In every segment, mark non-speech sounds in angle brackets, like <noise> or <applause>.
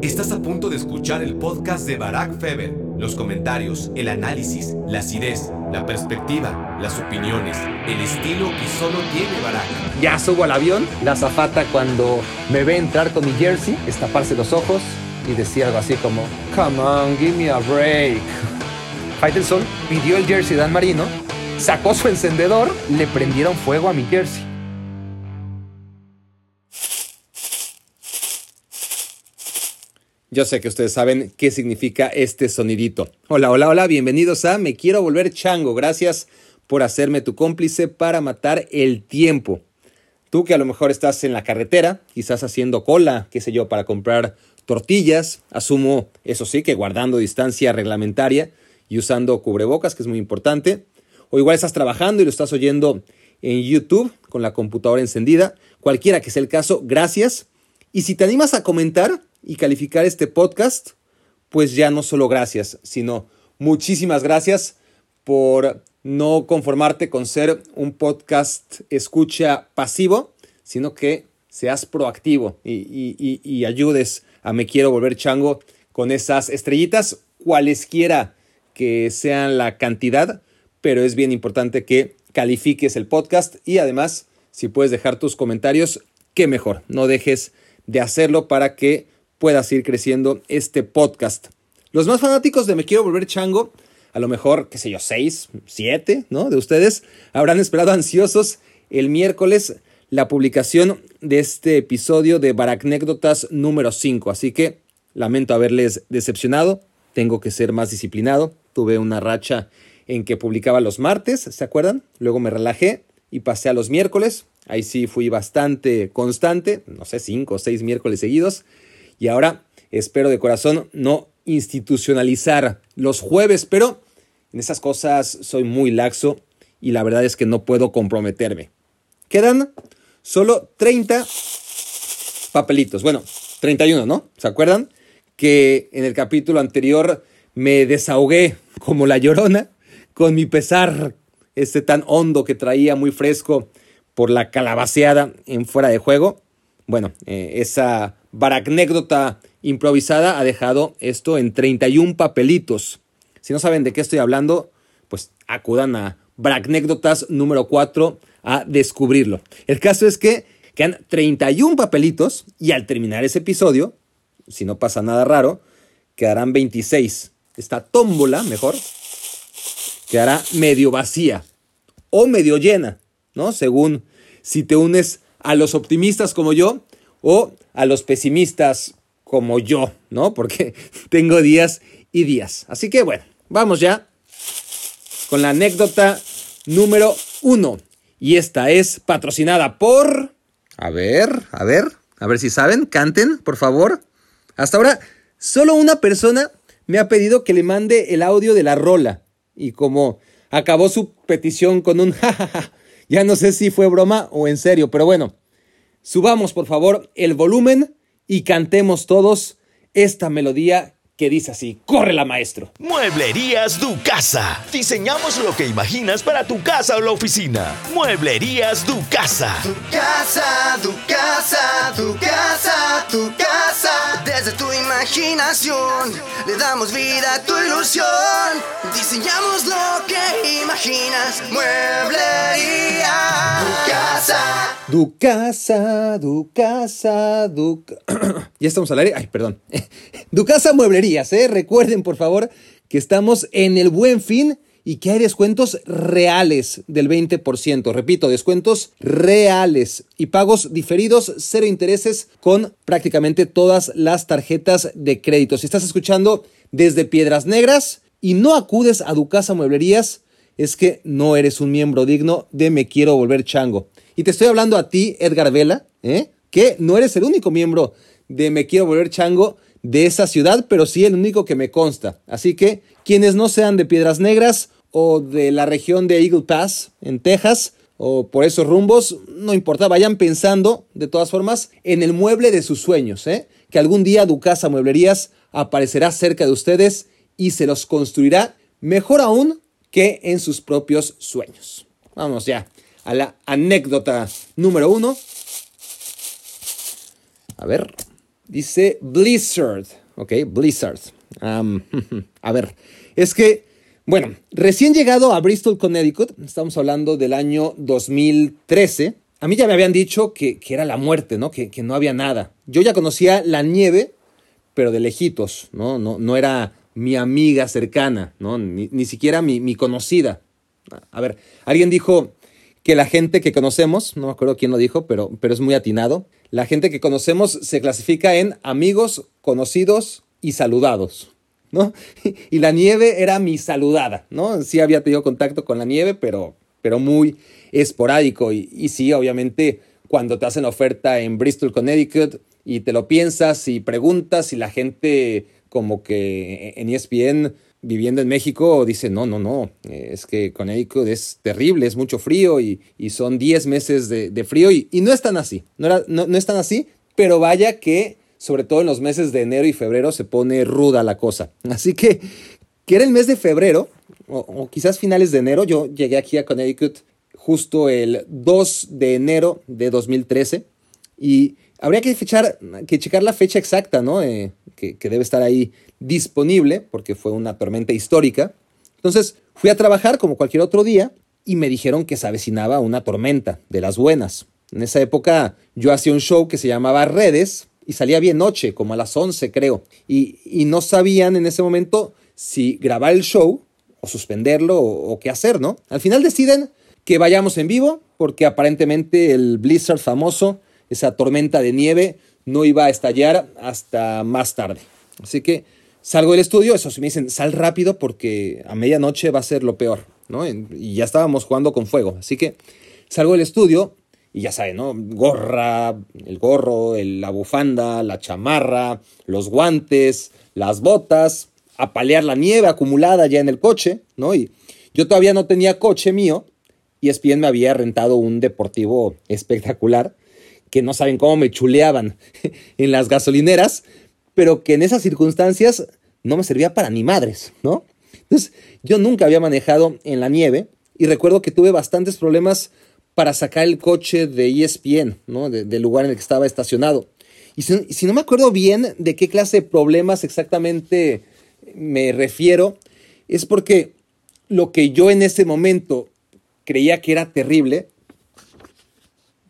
Estás a punto de escuchar el podcast de Barack Feber. Los comentarios, el análisis, la acidez, la perspectiva, las opiniones, el estilo que solo tiene Barack. Ya subo al avión, la zafata cuando me ve entrar con mi jersey, estaparse los ojos y decía algo así como, Come on, give me a break. <laughs> Faitelson pidió el jersey de Dan Marino, sacó su encendedor, le prendieron fuego a mi jersey. Yo sé que ustedes saben qué significa este sonidito. Hola, hola, hola, bienvenidos a Me Quiero Volver Chango. Gracias por hacerme tu cómplice para matar el tiempo. Tú que a lo mejor estás en la carretera, quizás haciendo cola, qué sé yo, para comprar tortillas, asumo, eso sí, que guardando distancia reglamentaria y usando cubrebocas, que es muy importante. O igual estás trabajando y lo estás oyendo en YouTube con la computadora encendida. Cualquiera que sea el caso, gracias. Y si te animas a comentar, y calificar este podcast, pues ya no solo gracias, sino muchísimas gracias por no conformarte con ser un podcast escucha pasivo, sino que seas proactivo y, ayudes a Me Quiero Volver Chango con esas estrellitas, cualesquiera que sean la cantidad, pero es bien importante que califiques el podcast y además, si puedes dejar tus comentarios, qué mejor, no dejes de hacerlo para que pueda seguir creciendo este podcast. Los más fanáticos de Me Quiero Volver Chango, a lo mejor, qué sé yo, seis, siete, ¿no? De ustedes, habrán esperado ansiosos el miércoles la publicación de este episodio de Baracnécdotas número 5. Así que lamento haberles decepcionado, tengo que ser más disciplinado. Tuve una racha en que publicaba los martes, ¿se acuerdan? Luego me relajé y pasé a los miércoles. Ahí sí fui bastante constante, no sé, cinco o seis miércoles seguidos. Y ahora espero de corazón no institucionalizar los jueves, pero en esas cosas soy muy laxo y la verdad es que no puedo comprometerme. Quedan solo 30 papelitos. Bueno, 31, ¿no? ¿Se acuerdan? Que en el capítulo anterior me desahogué como la llorona con mi pesar, este tan hondo que traía muy fresco por la calabaceada en fuera de juego. Bueno, eh, esa baracnécdota improvisada ha dejado esto en 31 papelitos. Si no saben de qué estoy hablando, pues acudan a baracnécdotas número 4 a descubrirlo. El caso es que quedan 31 papelitos y al terminar ese episodio, si no pasa nada raro, quedarán 26. Esta tómbola, mejor, quedará medio vacía o medio llena, ¿no? Según si te unes a los optimistas como yo o a los pesimistas como yo, ¿no? Porque <laughs> tengo días y días. Así que bueno, vamos ya con la anécdota número uno. Y esta es patrocinada por... A ver, a ver, a ver si saben, canten, por favor. Hasta ahora, solo una persona me ha pedido que le mande el audio de la rola. Y como acabó su petición con un <laughs> jajaja, ya no sé si fue broma o en serio, pero bueno, Subamos por favor el volumen y cantemos todos esta melodía que dice así, la maestro. Mueblerías Du Casa. Diseñamos lo que imaginas para tu casa o la oficina. Mueblerías Du Casa. Tu casa, tu casa, tu casa, tu casa. Desde tu imaginación le damos vida a tu ilusión. Diseñamos lo que imaginas. Mueblería Tu casa. Du casa, du casa, du... <clears throat> ya estamos al aire. Ay, perdón. <laughs> du casa ¿eh? Recuerden, por favor, que estamos en el buen fin y que hay descuentos reales del 20%. Repito, descuentos reales y pagos diferidos, cero intereses con prácticamente todas las tarjetas de crédito. Si estás escuchando desde Piedras Negras y no acudes a Ducasa Mueblerías, es que no eres un miembro digno de Me Quiero Volver Chango. Y te estoy hablando a ti, Edgar Vela, ¿eh? que no eres el único miembro de Me Quiero Volver Chango de esa ciudad, pero sí el único que me consta. Así que quienes no sean de Piedras Negras o de la región de Eagle Pass, en Texas, o por esos rumbos, no importa, vayan pensando, de todas formas, en el mueble de sus sueños, ¿eh? que algún día Ducasa Mueblerías aparecerá cerca de ustedes y se los construirá mejor aún que en sus propios sueños. Vamos ya a la anécdota número uno. A ver, Dice Blizzard. Ok, Blizzard. <laughs> a ver, es que, bueno, recién llegado a Bristol, Connecticut, estamos hablando del año 2013. A mí ya me habían dicho que, era la muerte, ¿no? Que, no había nada. Yo ya conocía la nieve, pero de lejitos, ¿no? No, no era mi amiga cercana, ¿no? Ni, siquiera mi, mi conocida. A ver, alguien dijo que la gente que conocemos, no me acuerdo quién lo dijo, pero, pero es muy atinado, la gente que conocemos se clasifica en amigos, conocidos y saludados, ¿no? <laughs> Y la nieve era mi saludada, ¿no? Sí había tenido contacto con la nieve, pero, pero muy esporádico. Y, sí, obviamente, cuando te hacen oferta en Bristol, Connecticut, y te lo piensas y preguntas y la gente como que en ESPN viviendo en México dice, no, no, no, es que Connecticut es terrible, es mucho frío y, son 10 meses de, frío y, no es tan así, no, era, no, no es tan así, pero vaya que sobre todo en los meses de enero y febrero se pone ruda la cosa. Así que, que era el mes de febrero, o, quizás finales de enero, yo llegué aquí a Connecticut justo el 2 de enero de 2013 y habría que, fechar, que checar la fecha exacta, ¿no? Eh, que, debe estar ahí disponible, porque fue una tormenta histórica. Entonces fui a trabajar como cualquier otro día y me dijeron que se avecinaba una tormenta de las buenas. En esa época yo hacía un show que se llamaba Redes y salía bien noche, como a las 11 creo. Y, y no sabían en ese momento si grabar el show o suspenderlo o, o qué hacer, ¿no? Al final deciden que vayamos en vivo porque aparentemente el blizzard famoso, esa tormenta de nieve, no iba a estallar hasta más tarde. Así que salgo del estudio, eso sí me dicen, sal rápido porque a medianoche va a ser lo peor, ¿no? Y ya estábamos jugando con fuego. Así que salgo del estudio y ya saben, ¿no? Gorra, el gorro, la bufanda, la chamarra, los guantes, las botas, a la nieve acumulada ya en el coche, ¿no? Y yo todavía no tenía coche mío y ESPN me había rentado un deportivo espectacular que no saben cómo me chuleaban <laughs> en las gasolineras, pero que en esas circunstancias no me servía para ni madres, ¿no? Entonces, yo nunca había manejado en la nieve y recuerdo que tuve bastantes problemas para sacar el coche de ESPN, ¿no? del lugar en el que estaba estacionado. Y si, no me acuerdo bien de qué clase de problemas exactamente me refiero, es porque lo que yo en ese momento creía que era terrible,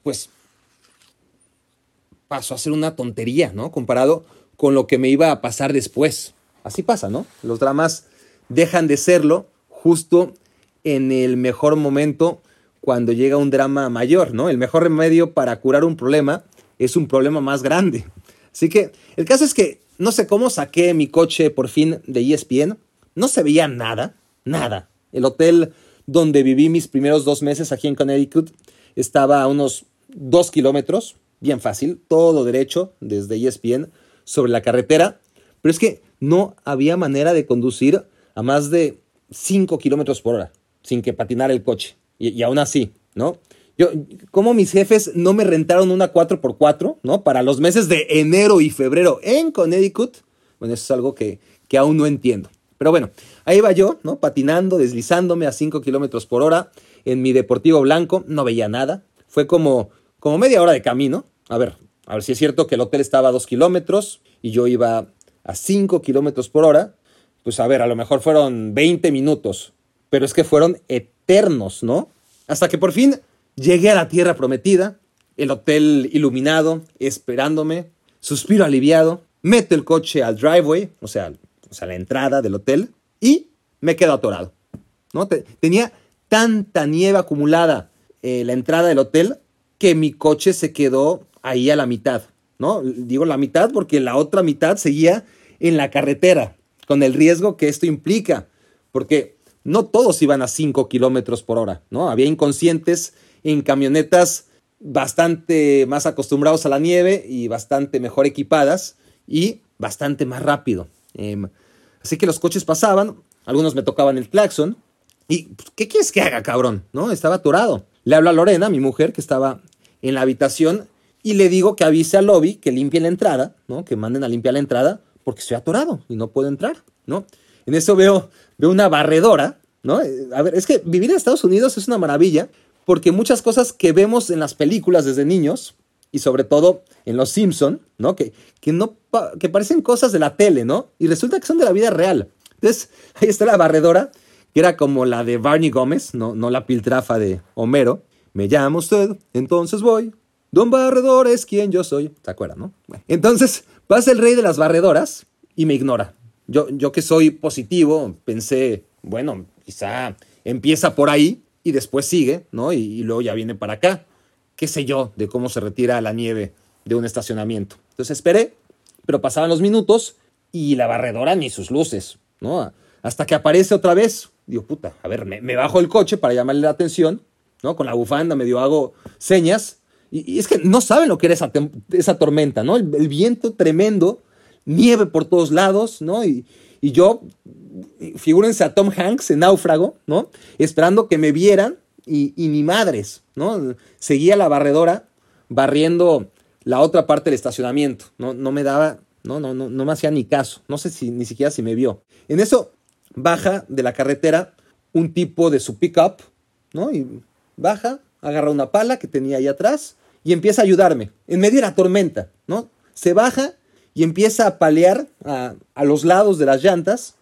pues pasó a ser una tontería, ¿no? Comparado con lo que me iba a pasar después. Así pasa, ¿no? Los dramas dejan de serlo justo en el mejor momento cuando llega un drama mayor, ¿no? El mejor remedio para curar un problema es un problema más grande. Así que el caso es que no sé cómo saqué mi coche por fin de ESPN. No se veía nada, nada. El hotel donde viví mis primeros dos meses aquí en Connecticut estaba a unos dos kilómetros bien fácil, todo derecho desde ESPN sobre la carretera, pero es que no había manera de conducir a más de 5 kilómetros por hora sin que patinara el coche. Y, aún así, ¿no? Yo, como mis jefes no me rentaron una 4x4, ¿no? Para los meses de enero y febrero en Connecticut, bueno, eso es algo que, que aún no entiendo. Pero bueno, ahí va yo, ¿no? Patinando, deslizándome a 5 kilómetros por hora en mi deportivo blanco, no veía nada. Fue como como media hora de camino. A ver, a ver si es cierto que el hotel estaba a dos kilómetros y yo iba a cinco kilómetros por hora. Pues a ver, a lo mejor fueron 20 minutos, pero es que fueron eternos, ¿no? Hasta que por fin llegué a la tierra prometida, el hotel iluminado, esperándome, suspiro aliviado, meto el coche al driveway, o sea, o sea la entrada del hotel, y me quedo atorado. ¿no? tenía tanta nieve acumulada eh, la entrada del hotel que mi coche se quedó ahí a la mitad, ¿no? Digo la mitad porque la otra mitad seguía en la carretera, con el riesgo que esto implica, porque no todos iban a 5 kilómetros por hora, ¿no? Había inconscientes en camionetas bastante más acostumbrados a la nieve y bastante mejor equipadas y bastante más rápido. Em, así que los coches pasaban, algunos me tocaban el claxon. ¿Y pues, qué quieres que haga, cabrón? ¿No? Estaba atorado. Le hablo a Lorena, mi mujer, que estaba en la habitación, y le digo que avise al lobby que limpie la entrada, ¿no? Que manden a limpiar la entrada, porque estoy atorado y no puedo entrar, ¿no? En eso veo, veo una barredora, ¿no? Eh, a ver, es que vivir en Estados Unidos es una maravilla, porque muchas cosas que vemos en las películas desde niños y sobre todo en Los Simpson, ¿no? Que, que, no que parecen cosas de la tele, ¿no? Y resulta que son de la vida real. Entonces, <laughs> ahí está la barredora, que era como la de Barney Gómez, no, no la piltrafa de Homero. Me llama usted, entonces voy. Don Barredor es quien yo soy. ¿Se acuerdan, no? entonces pasa el rey de las barredoras y me ignora. Yo, yo que soy positivo, pensé, bueno, quizá empieza por ahí y después sigue, ¿no? y luego ya viene para acá qué sé yo, de cómo se retira la nieve de un estacionamiento. Entonces esperé, pero pasaban los minutos y la barredora ni sus luces, ¿no? Hasta que aparece otra vez. Digo, puta, a ver, me, bajo el coche para llamarle la atención, ¿no? Con la bufanda medio hago señas. Y, es que no saben lo que era esa, esa tormenta, ¿no? El, viento tremendo, nieve por todos lados, ¿no? Y, y yo, figúrense a Tom Hanks en náufrago, ¿no? Esperando que me vieran y, ni madres, ¿no? Seguía la barredora barriendo la otra parte del estacionamiento, no, no me daba, no, no, no, no me hacía ni caso, no sé si ni siquiera si me vio. En eso baja de la carretera un tipo de su pickup, ¿no? Y baja, agarra una pala que tenía ahí atrás y empieza a ayudarme, en medio de la tormenta, ¿no? Se baja y empieza a palear a, los lados de las llantas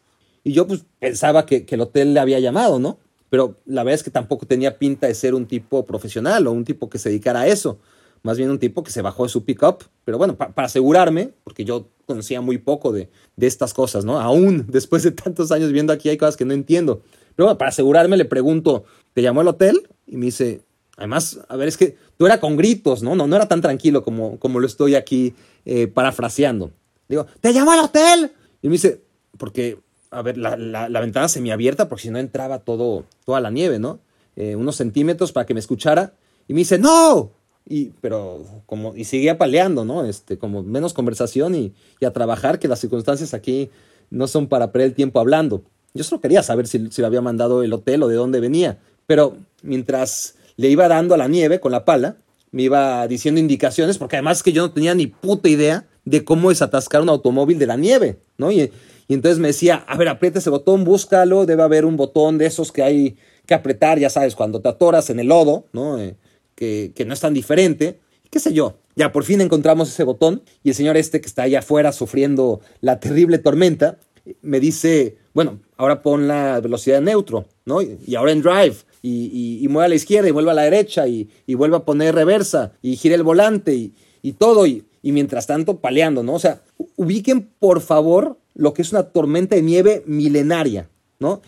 y yo pues pensaba que, que el hotel le había llamado, ¿no? pero la verdad es que tampoco tenía pinta de ser un tipo profesional o un tipo que se dedicara a eso. Más bien un tipo que se bajó de su pickup. Pero bueno, para asegurarme, porque yo conocía muy poco de, estas cosas, ¿no? Aún <laughs> después de tantos años viendo aquí hay cosas que no entiendo. Pero bueno, para asegurarme le pregunto, ¿te llamó el hotel? Y me dice, además, a ver, es que tú era con gritos, ¿no? No, no era tan tranquilo como, como lo estoy aquí eh, parafraseando. Digo, ¿te llamó el hotel? Y me dice, porque a ver, la, la, ventana semiabierta porque si no entraba todo, toda la nieve, ¿no? Eh, unos centímetros para que me escuchara. Y me dice, ¡No! Y, pero como, y seguía paleando, ¿no? Este, como menos conversación y, a trabajar, que las circunstancias aquí no son para perder el tiempo hablando. Yo solo quería saber si, si le había mandado el hotel o de dónde venía. Pero mientras le iba dando a la nieve con la pala, me iba diciendo indicaciones, porque además que yo no tenía ni puta idea de cómo desatascar un automóvil de la nieve, ¿no? Y, y entonces me decía, a ver, aprieta ese botón, búscalo, debe haber un botón de esos que hay que apretar, ya sabes, cuando te atoras en el lodo, ¿no? Eh, que, no es tan diferente, qué sé yo. Ya por fin encontramos ese botón y el señor este que está allá afuera sufriendo la terrible tormenta, me dice, bueno, ahora pon la velocidad neutro, ¿no? Y, ahora en drive, y, y, a la izquierda y vuelve a la derecha, y, vuelve a poner reversa, y gira el volante, y, todo, y, mientras tanto paleando, ¿no? O sea, ubiquen por favor lo que es una tormenta de nieve milenaria, ¿no?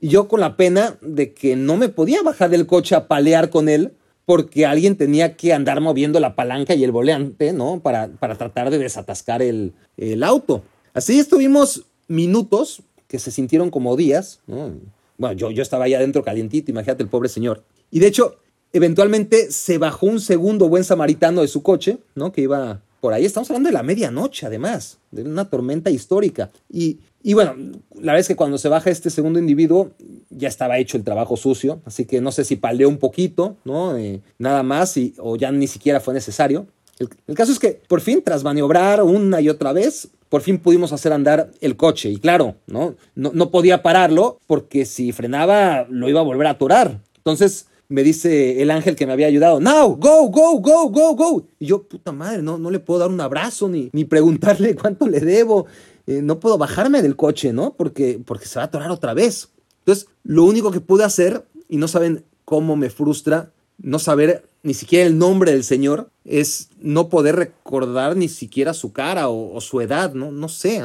Y yo con la pena de que no me podía bajar del coche a palear con él porque alguien tenía que andar moviendo la palanca y el volante, ¿no? Para, para tratar de desatascar el, el, auto. Así estuvimos minutos que se sintieron como días, ¿no? Bueno, yo, yo estaba ahí adentro calientito, imagínate el pobre señor. Y de hecho, eventualmente se bajó un segundo buen samaritano de su coche, ¿no? Que iba por ahí. Estamos hablando de la medianoche, además, de una tormenta histórica. Y, y bueno, la verdad es que cuando se baja este segundo individuo, ya estaba hecho el trabajo sucio, así que no sé si paleó un poquito, ¿no? Eh, nada más, y, o ya ni siquiera fue necesario. El, caso es que por fin, tras maniobrar una y otra vez, por fin pudimos hacer andar el coche. Y claro, ¿no? No, podía pararlo porque si frenaba lo iba a volver a atorar. Entonces me dice el ángel que me había ayudado, now, go, go, go, go, go. Y yo, puta madre, no, no le puedo dar un abrazo ni, ni preguntarle <laughs> cuánto le debo. Eh, no puedo bajarme del coche, ¿no? Porque, porque se va a atorar otra vez. Entonces, lo único que pude hacer, y no saben cómo me frustra no saber ni siquiera el nombre del Señor, es no poder recordar ni siquiera su cara o, su edad, ¿no? No sé.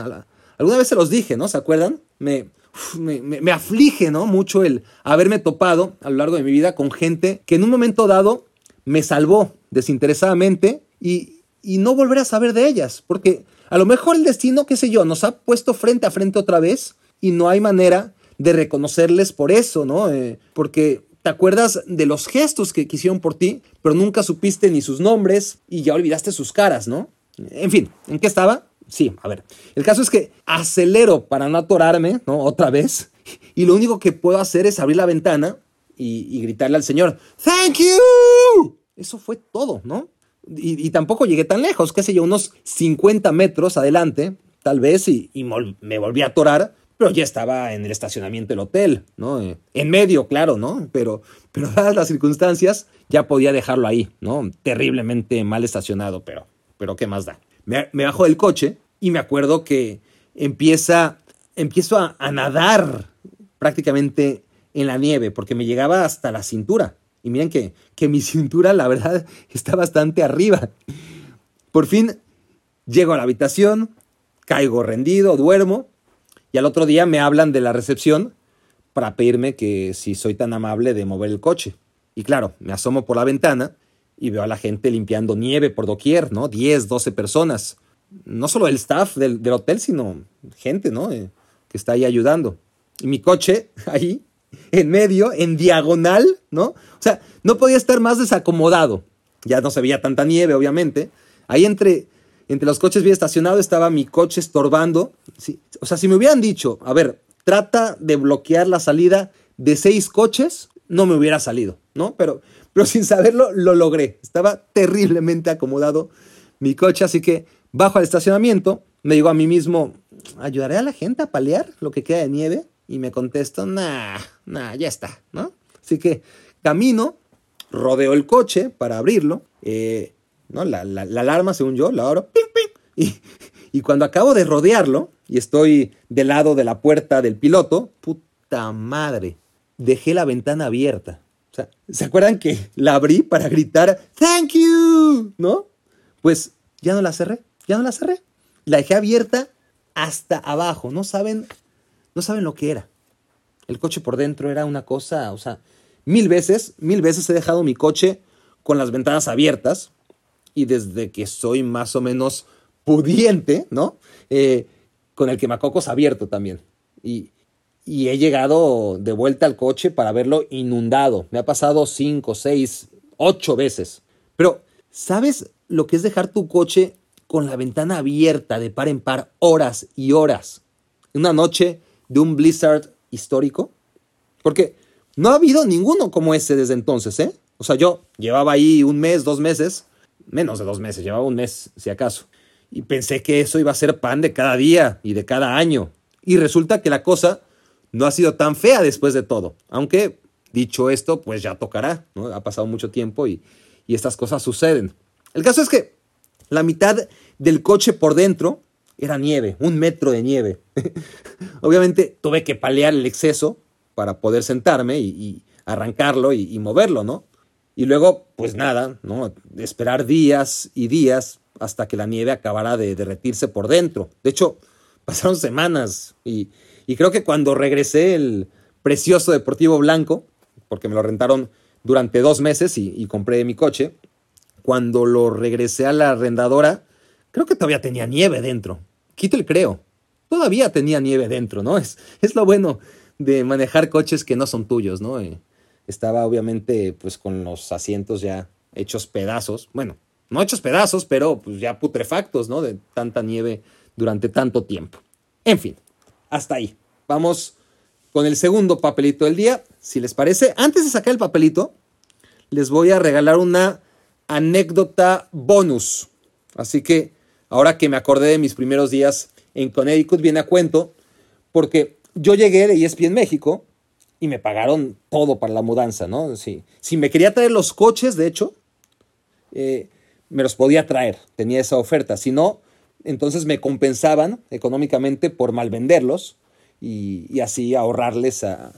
Alguna vez se los dije, ¿no? ¿Se acuerdan? Me, me, aflige ¿no? mucho el haberme topado a lo largo de mi vida con gente que en un momento dado me salvó desinteresadamente y, y no volver a saber de ellas, porque a lo mejor el destino, qué sé yo, nos ha puesto frente a frente otra vez y no hay manera de reconocerles por eso, ¿no? Eh, porque te acuerdas de los gestos que quisieron por ti, pero nunca supiste ni sus nombres y ya olvidaste sus caras, ¿no? En fin, ¿en qué estaba? Sí, a ver. El caso es que acelero para no atorarme, ¿no? Otra vez. Y lo único que puedo hacer es abrir la ventana y, gritarle al señor, ¡Thank you! Eso fue todo, ¿no? Y, tampoco llegué tan lejos, qué sé yo, unos 50 metros adelante, tal vez, y, me volví a atorar. Pero ya estaba en el estacionamiento del hotel, ¿no? Eh, en medio, claro, ¿no? Pero, pero dadas las circunstancias, ya podía dejarlo ahí, ¿no? Terriblemente mal estacionado, pero, pero ¿qué más da? Me, bajo del coche y me acuerdo que empieza, empiezo a, a nadar prácticamente en la nieve, porque me llegaba hasta la cintura. Y miren que, que mi <laughs> cintura, la verdad, está bastante arriba. Por fin llego a la habitación, caigo rendido, duermo, y al otro día me hablan de la recepción para pedirme que si soy tan amable de mover el coche. Y claro, me asomo por la ventana y veo a la gente limpiando nieve por doquier, ¿no? 10, 12 personas. No solo el staff del, hotel, sino gente, ¿no? Eh, que está ahí ayudando. Y mi coche <laughs> ahí en medio, en diagonal, ¿no? O sea, no podía estar más desacomodado. Ya no se veía tanta nieve, obviamente. Ahí entre, entre los coches bien estacionados estaba mi coche estorbando. O sea, si me hubieran dicho, a ver, trata de bloquear la salida de seis coches, no me hubiera salido, ¿no? Pero, pero <laughs> sin saberlo, lo logré. Estaba terriblemente acomodado mi coche, así que bajo al estacionamiento, me digo a mí mismo, ¿ayudaré a la gente a paliar lo que queda de nieve? Y me contesto, nah, nah, ya está, ¿no? Así que camino, rodeo el coche para abrirlo, eh, La, alarma, según yo, la abro. Y, cuando acabo de rodearlo y estoy del lado de la puerta del piloto, puta madre, dejé la ventana abierta. O sea, ¿se acuerdan que la abrí para gritar, thank you? ¿No? Pues ya no la cerré, ya no la cerré. La dejé abierta hasta abajo, no saben no saben lo que era. El coche por dentro era una cosa, o sea, mil veces, mil veces he dejado mi coche con las ventanas abiertas y desde que soy más o menos pudiente, ¿no? Eh, con el quemacocos abierto también. Y, y he llegado de vuelta al coche para verlo inundado. Me ha pasado cinco, seis, ocho veces. Pero, ¿sabes lo que es dejar tu coche con la ventana abierta de par en par horas y horas? Una noche de un Blizzard histórico? Porque no ha habido ninguno como ese desde entonces, ¿eh? O sea, yo llevaba ahí un mes, dos meses, menos de dos meses, llevaba un mes, si acaso. Y pensé que eso iba a ser pan de cada día y de cada año. Y resulta que la cosa no ha sido tan fea después de todo. Aunque, dicho esto, pues ya tocará, ¿no? Ha pasado mucho tiempo y, y estas cosas suceden. El caso es que la mitad del coche por dentro era nieve, un metro de nieve. <laughs> Obviamente tuve que palear el exceso para poder sentarme y, arrancarlo y, moverlo, ¿no? Y luego, pues nada, ¿no? Esperar días y días hasta que la nieve acabara de derretirse por dentro. De hecho, <laughs> pasaron semanas y, y creo que cuando regresé el precioso Deportivo Blanco, porque me lo rentaron durante dos meses y, compré mi coche, cuando lo regresé a la arrendadora, creo que todavía tenía nieve dentro. Quito el creo. Todavía tenía nieve dentro, ¿no? Es, es lo bueno de manejar coches que no son tuyos, ¿no? Eh, estaba obviamente pues con los asientos ya hechos pedazos. Bueno, no hechos pedazos, pero pues ya putrefactos, ¿no? De tanta nieve durante tanto tiempo. En fin, hasta ahí. Vamos con el segundo papelito del día. Si les parece, antes de sacar el papelito, les voy a regalar una anécdota bonus. Así que ahora que me acordé de mis primeros días en Connecticut, viene a cuento, porque yo llegué de ESPN México y me pagaron todo para la mudanza, ¿no? Si, si me quería traer los coches, de hecho, eh, me los podía traer, tenía esa oferta. Si no, entonces me compensaban económicamente por mal venderlos y, así ahorrarles a,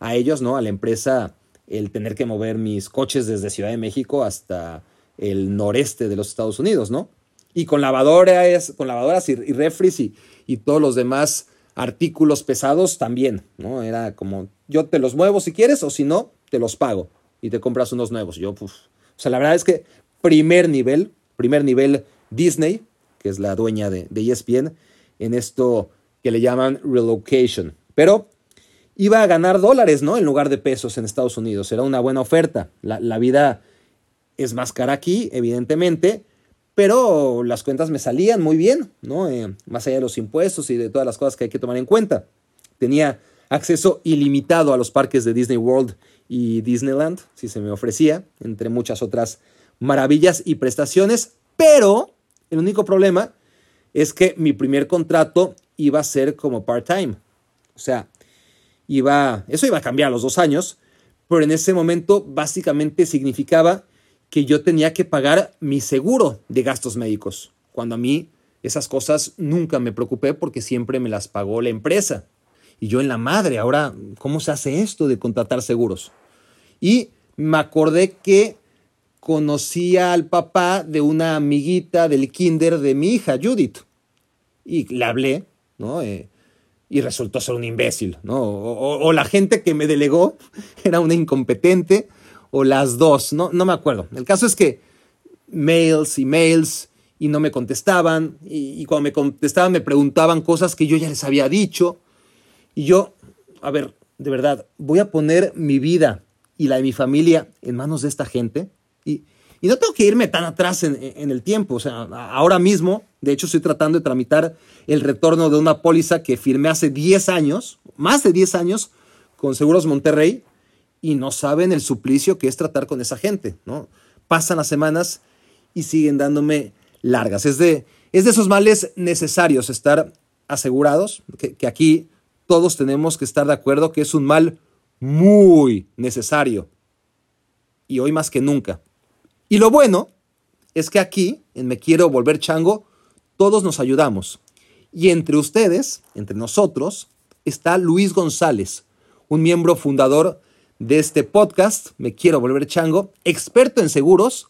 a, ellos, ¿no? A la empresa el tener que mover mis coches desde Ciudad de México hasta el noreste de los Estados Unidos, ¿no? y con lavadoras, con lavadoras y, refris y, y, todos los demás artículos pesados también, ¿no? Era como, yo te los muevo si quieres o si no, te los pago y te compras unos nuevos. Yo, pues, o sea, la verdad es que primer nivel, primer nivel Disney, que es la dueña de, de ESPN, en esto que le llaman relocation. Pero iba a ganar dólares, ¿no? En lugar de pesos en Estados Unidos. Era una buena oferta. La, la vida es más cara aquí, evidentemente, pero las cuentas me salían muy bien, ¿no? Eh, más allá de los impuestos y de todas las cosas que hay que tomar en cuenta. Tenía acceso ilimitado a los parques de Disney World y Disneyland, si se me ofrecía, entre muchas otras maravillas y prestaciones, pero el único problema es que mi primer contrato iba a ser como part-time. O sea, iba, eso iba a cambiar a los dos años, pero en ese momento básicamente significaba que yo tenía que pagar mi seguro de gastos médicos, cuando a mí esas cosas nunca me preocupé porque siempre me las pagó la empresa. Y yo en la madre, ahora, ¿cómo se hace esto de contratar seguros? Y me acordé que conocía al papá de una amiguita del kinder de mi hija, Judith. Y le hablé, ¿no? Eh, y resultó ser un imbécil, ¿no? O, la gente que me delegó <laughs> era una incompetente, o las dos, no, no me acuerdo. El caso es que mails y mails y no me contestaban, y, y cuando me contestaban me preguntaban cosas que yo ya les había dicho, y yo, a ver, de verdad, voy a poner mi vida y la de mi familia en manos de esta gente. Y, no tengo que irme tan atrás en, el tiempo. O sea, ahora mismo, de hecho, estoy tratando de tramitar el retorno de una póliza que firmé hace 10 años, más de 10 años, con Seguros Monterrey, y no saben el suplicio que es tratar con esa gente, ¿no? Pasan las semanas y siguen dándome largas. Es de, es de esos males necesarios estar asegurados, que, que aquí todos tenemos que estar de acuerdo que es un mal muy necesario. Y hoy más que nunca. Y lo bueno es que aquí, en Me Quiero Volver Chango, todos nos ayudamos. Y entre ustedes, entre nosotros, está Luis González, un miembro fundador de este podcast, Me Quiero Volver Chango, experto en seguros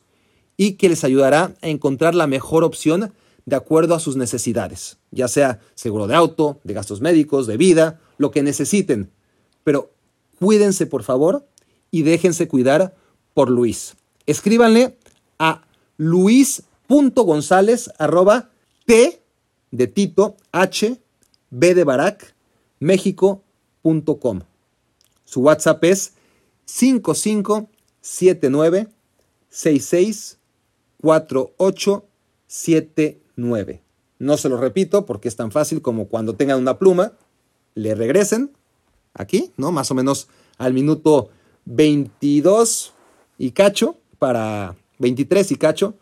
y que les ayudará a encontrar la mejor opción de acuerdo a sus necesidades, ya sea seguro de auto, de gastos médicos, de vida, lo que necesiten. Pero cuídense por favor y déjense cuidar por Luis. Escríbanle a luis.gonzález arroba t de Tito h b de Barak México.com. Su WhatsApp es 5579 66 4879. No se lo repito porque es tan fácil como cuando tengan una pluma, le regresen aquí, ¿no? Más o menos al minuto 22 y cacho para 23 y cacho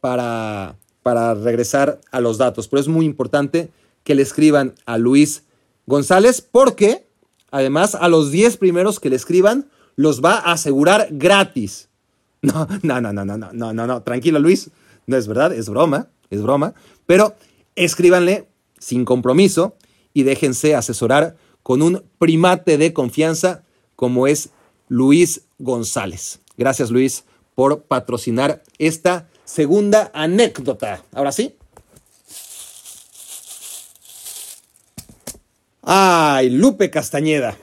para, para regresar a los datos. Pero es muy importante que le escriban a Luis González porque además a los 10 primeros que le escriban los va a asegurar gratis. <laughs> No, no, no, no, no, no, no, no, no, tranquilo Luis, no es verdad, es broma, es broma, pero escríbanle sin compromiso y déjense asesorar con un primate de confianza como es Luis González. Gracias Luis por patrocinar esta segunda anécdota. Ahora sí. Ay, Lupe Castañeda.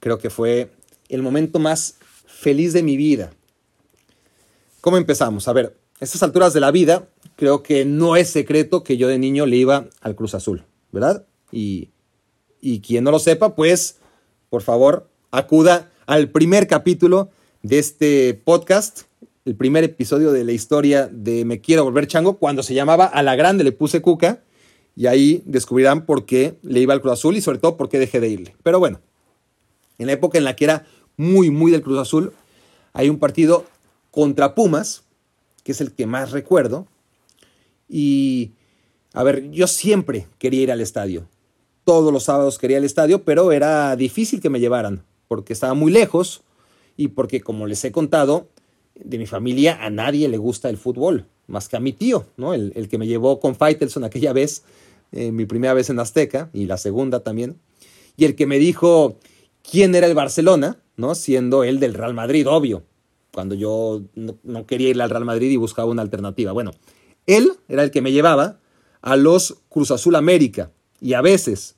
Creo que fue el momento más feliz de mi vida. ¿Cómo empezamos? A ver, a estas alturas de la vida, creo que no es secreto que yo de niño le iba al Cruz Azul, ¿verdad? Y y quien no lo sepa, pues por favor acuda al primer capítulo de este podcast, el primer episodio de la historia de Me Quiero Volver Chango, cuando se llamaba A la Grande le puse Cuca, y ahí descubrirán por qué le iba al Cruz Azul y sobre todo por qué dejé de irle. Pero bueno, en la época en la que era muy, muy del Cruz Azul, hay un partido contra Pumas, que es el que más recuerdo, y a ver, yo siempre quería ir al estadio. Todos los sábados quería el estadio, pero era difícil que me llevaran, porque estaba muy lejos y porque, como les he contado, de mi familia a nadie le gusta el fútbol, más que a mi tío, ¿no? El, que me llevó con Faitelson aquella vez, eh, mi primera vez en Azteca y la segunda también, y el que me dijo quién era el Barcelona, ¿no? Siendo él del Real Madrid, obvio, cuando yo no, quería ir al Real Madrid y buscaba una alternativa. Bueno, él era el que me llevaba a los Cruz Azul América, y a veces,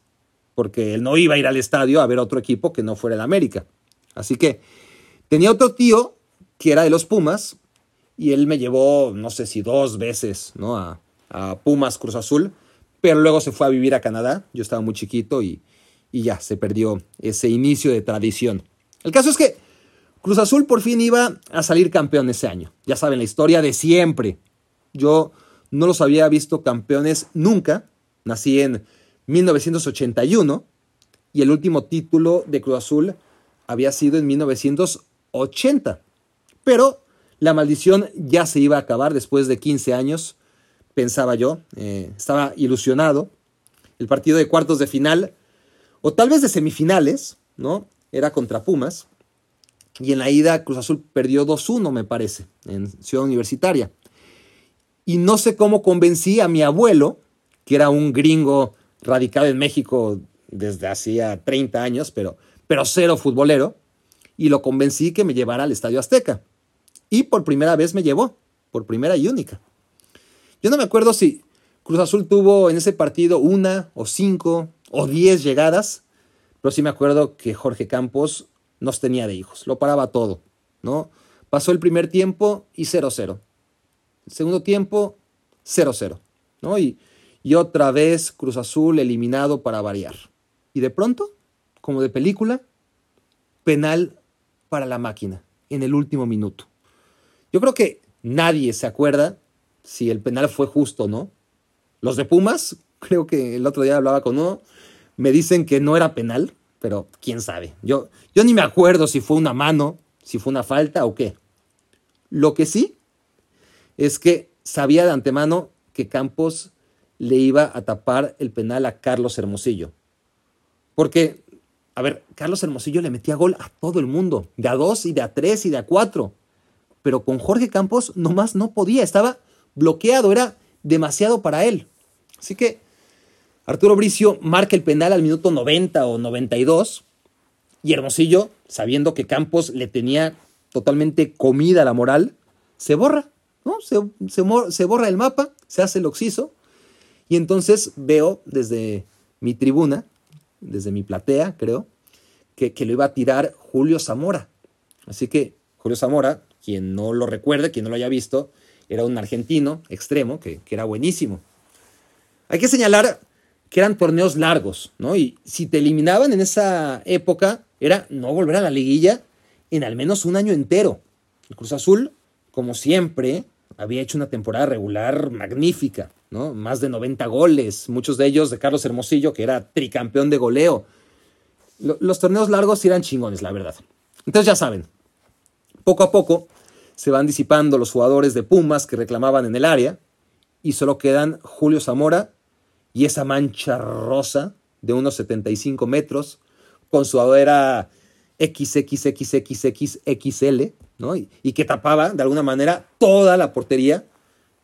porque él no iba a ir al estadio a ver otro equipo que no fuera el América. Así que tenía otro tío que era de los Pumas y él me llevó, no sé si dos veces, ¿no? A, Pumas Cruz Azul, pero luego se fue a vivir a Canadá. Yo estaba muy chiquito y, y ya se perdió ese inicio de tradición. El caso es que Cruz Azul por fin iba a salir campeón ese año. Ya saben, la historia de siempre. Yo no los había visto campeones nunca. Nací en 1981 y el último título de Cruz Azul había sido en 1980. Pero la maldición ya se iba a acabar después de 15 años, pensaba yo. Eh, estaba ilusionado. El partido de cuartos de final o tal vez de semifinales, ¿no? Era contra Pumas. Y en la ida Cruz Azul perdió 2-1, me parece, en Ciudad Universitaria. Y no sé cómo convencí a mi abuelo, que era un gringo radicado en México desde hacía 30 años, pero, pero cero futbolero, y lo convencí que me llevara al Estadio Azteca. Y por primera vez me llevó, por primera y única. Yo no me acuerdo si Cruz Azul tuvo en ese partido una o cinco o diez llegadas, pero sí me acuerdo que Jorge Campos nos tenía de hijos, lo paraba todo, ¿no? Pasó el primer tiempo y 0-0. El segundo tiempo, 0-0, ¿no? Y, y otra vez Cruz Azul eliminado para variar. Y de pronto, como de película, penal para la máquina en el último minuto. Yo creo que nadie se acuerda si el penal fue justo o no. Los de Pumas, <laughs> creo que el otro día hablaba con uno, me dicen que no era penal, pero quién sabe. Yo, yo ni me acuerdo si fue una mano, si fue una falta o qué. Lo que sí es que sabía de antemano que Campos le iba a tapar el penal a Carlos Hermosillo. Porque, a ver, Carlos Hermosillo le metía gol a todo el mundo, de a dos y de a tres y de a cuatro. Pero con Jorge Campos nomás no podía, estaba bloqueado, era demasiado para él. Así que Arturo Bricio marca el penal al minuto 90 o 92 y Hermosillo, sabiendo que Campos le tenía totalmente comida la moral, se borra, ¿no? Se, se, borra el mapa, se hace el oxiso y entonces veo desde mi tribuna, desde mi platea, creo, que, que lo iba a tirar Julio Zamora. Así que Julio Zamora, quien no lo recuerde, quien no lo haya visto, era un argentino extremo que, que era buenísimo. Hay que señalar que eran torneos largos, ¿no? Y si te eliminaban en esa época, era no volver a la liguilla en al menos un año entero. El Cruz Azul, como siempre, había hecho una temporada regular magnífica, ¿no? Más de 90 goles, muchos de ellos de Carlos Hermosillo, que era tricampeón de goleo. Los torneos largos eran chingones, la verdad. Entonces ya saben, poco a poco se van disipando los jugadores de Pumas que reclamaban en el área y solo quedan Julio Zamora y esa mancha rosa de unos 75 metros con su adera XXXXXL, ¿no? Y, que tapaba de alguna manera toda la portería,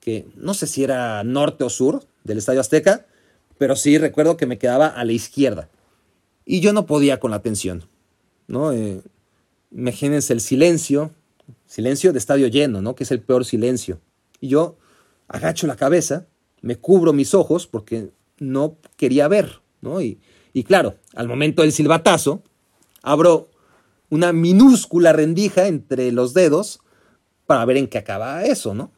que no sé si era norte o sur del Estadio Azteca, pero sí recuerdo que me quedaba a la izquierda. Y yo no podía con la tensión, ¿no? Eh, imagínense el silencio, silencio de estadio lleno, ¿no? Que es el peor silencio. Y yo agacho la cabeza, me cubro mis ojos porque no quería ver, ¿no? Y, claro, al momento del silbatazo, abro una minúscula rendija entre los dedos para ver en qué acaba eso, ¿no?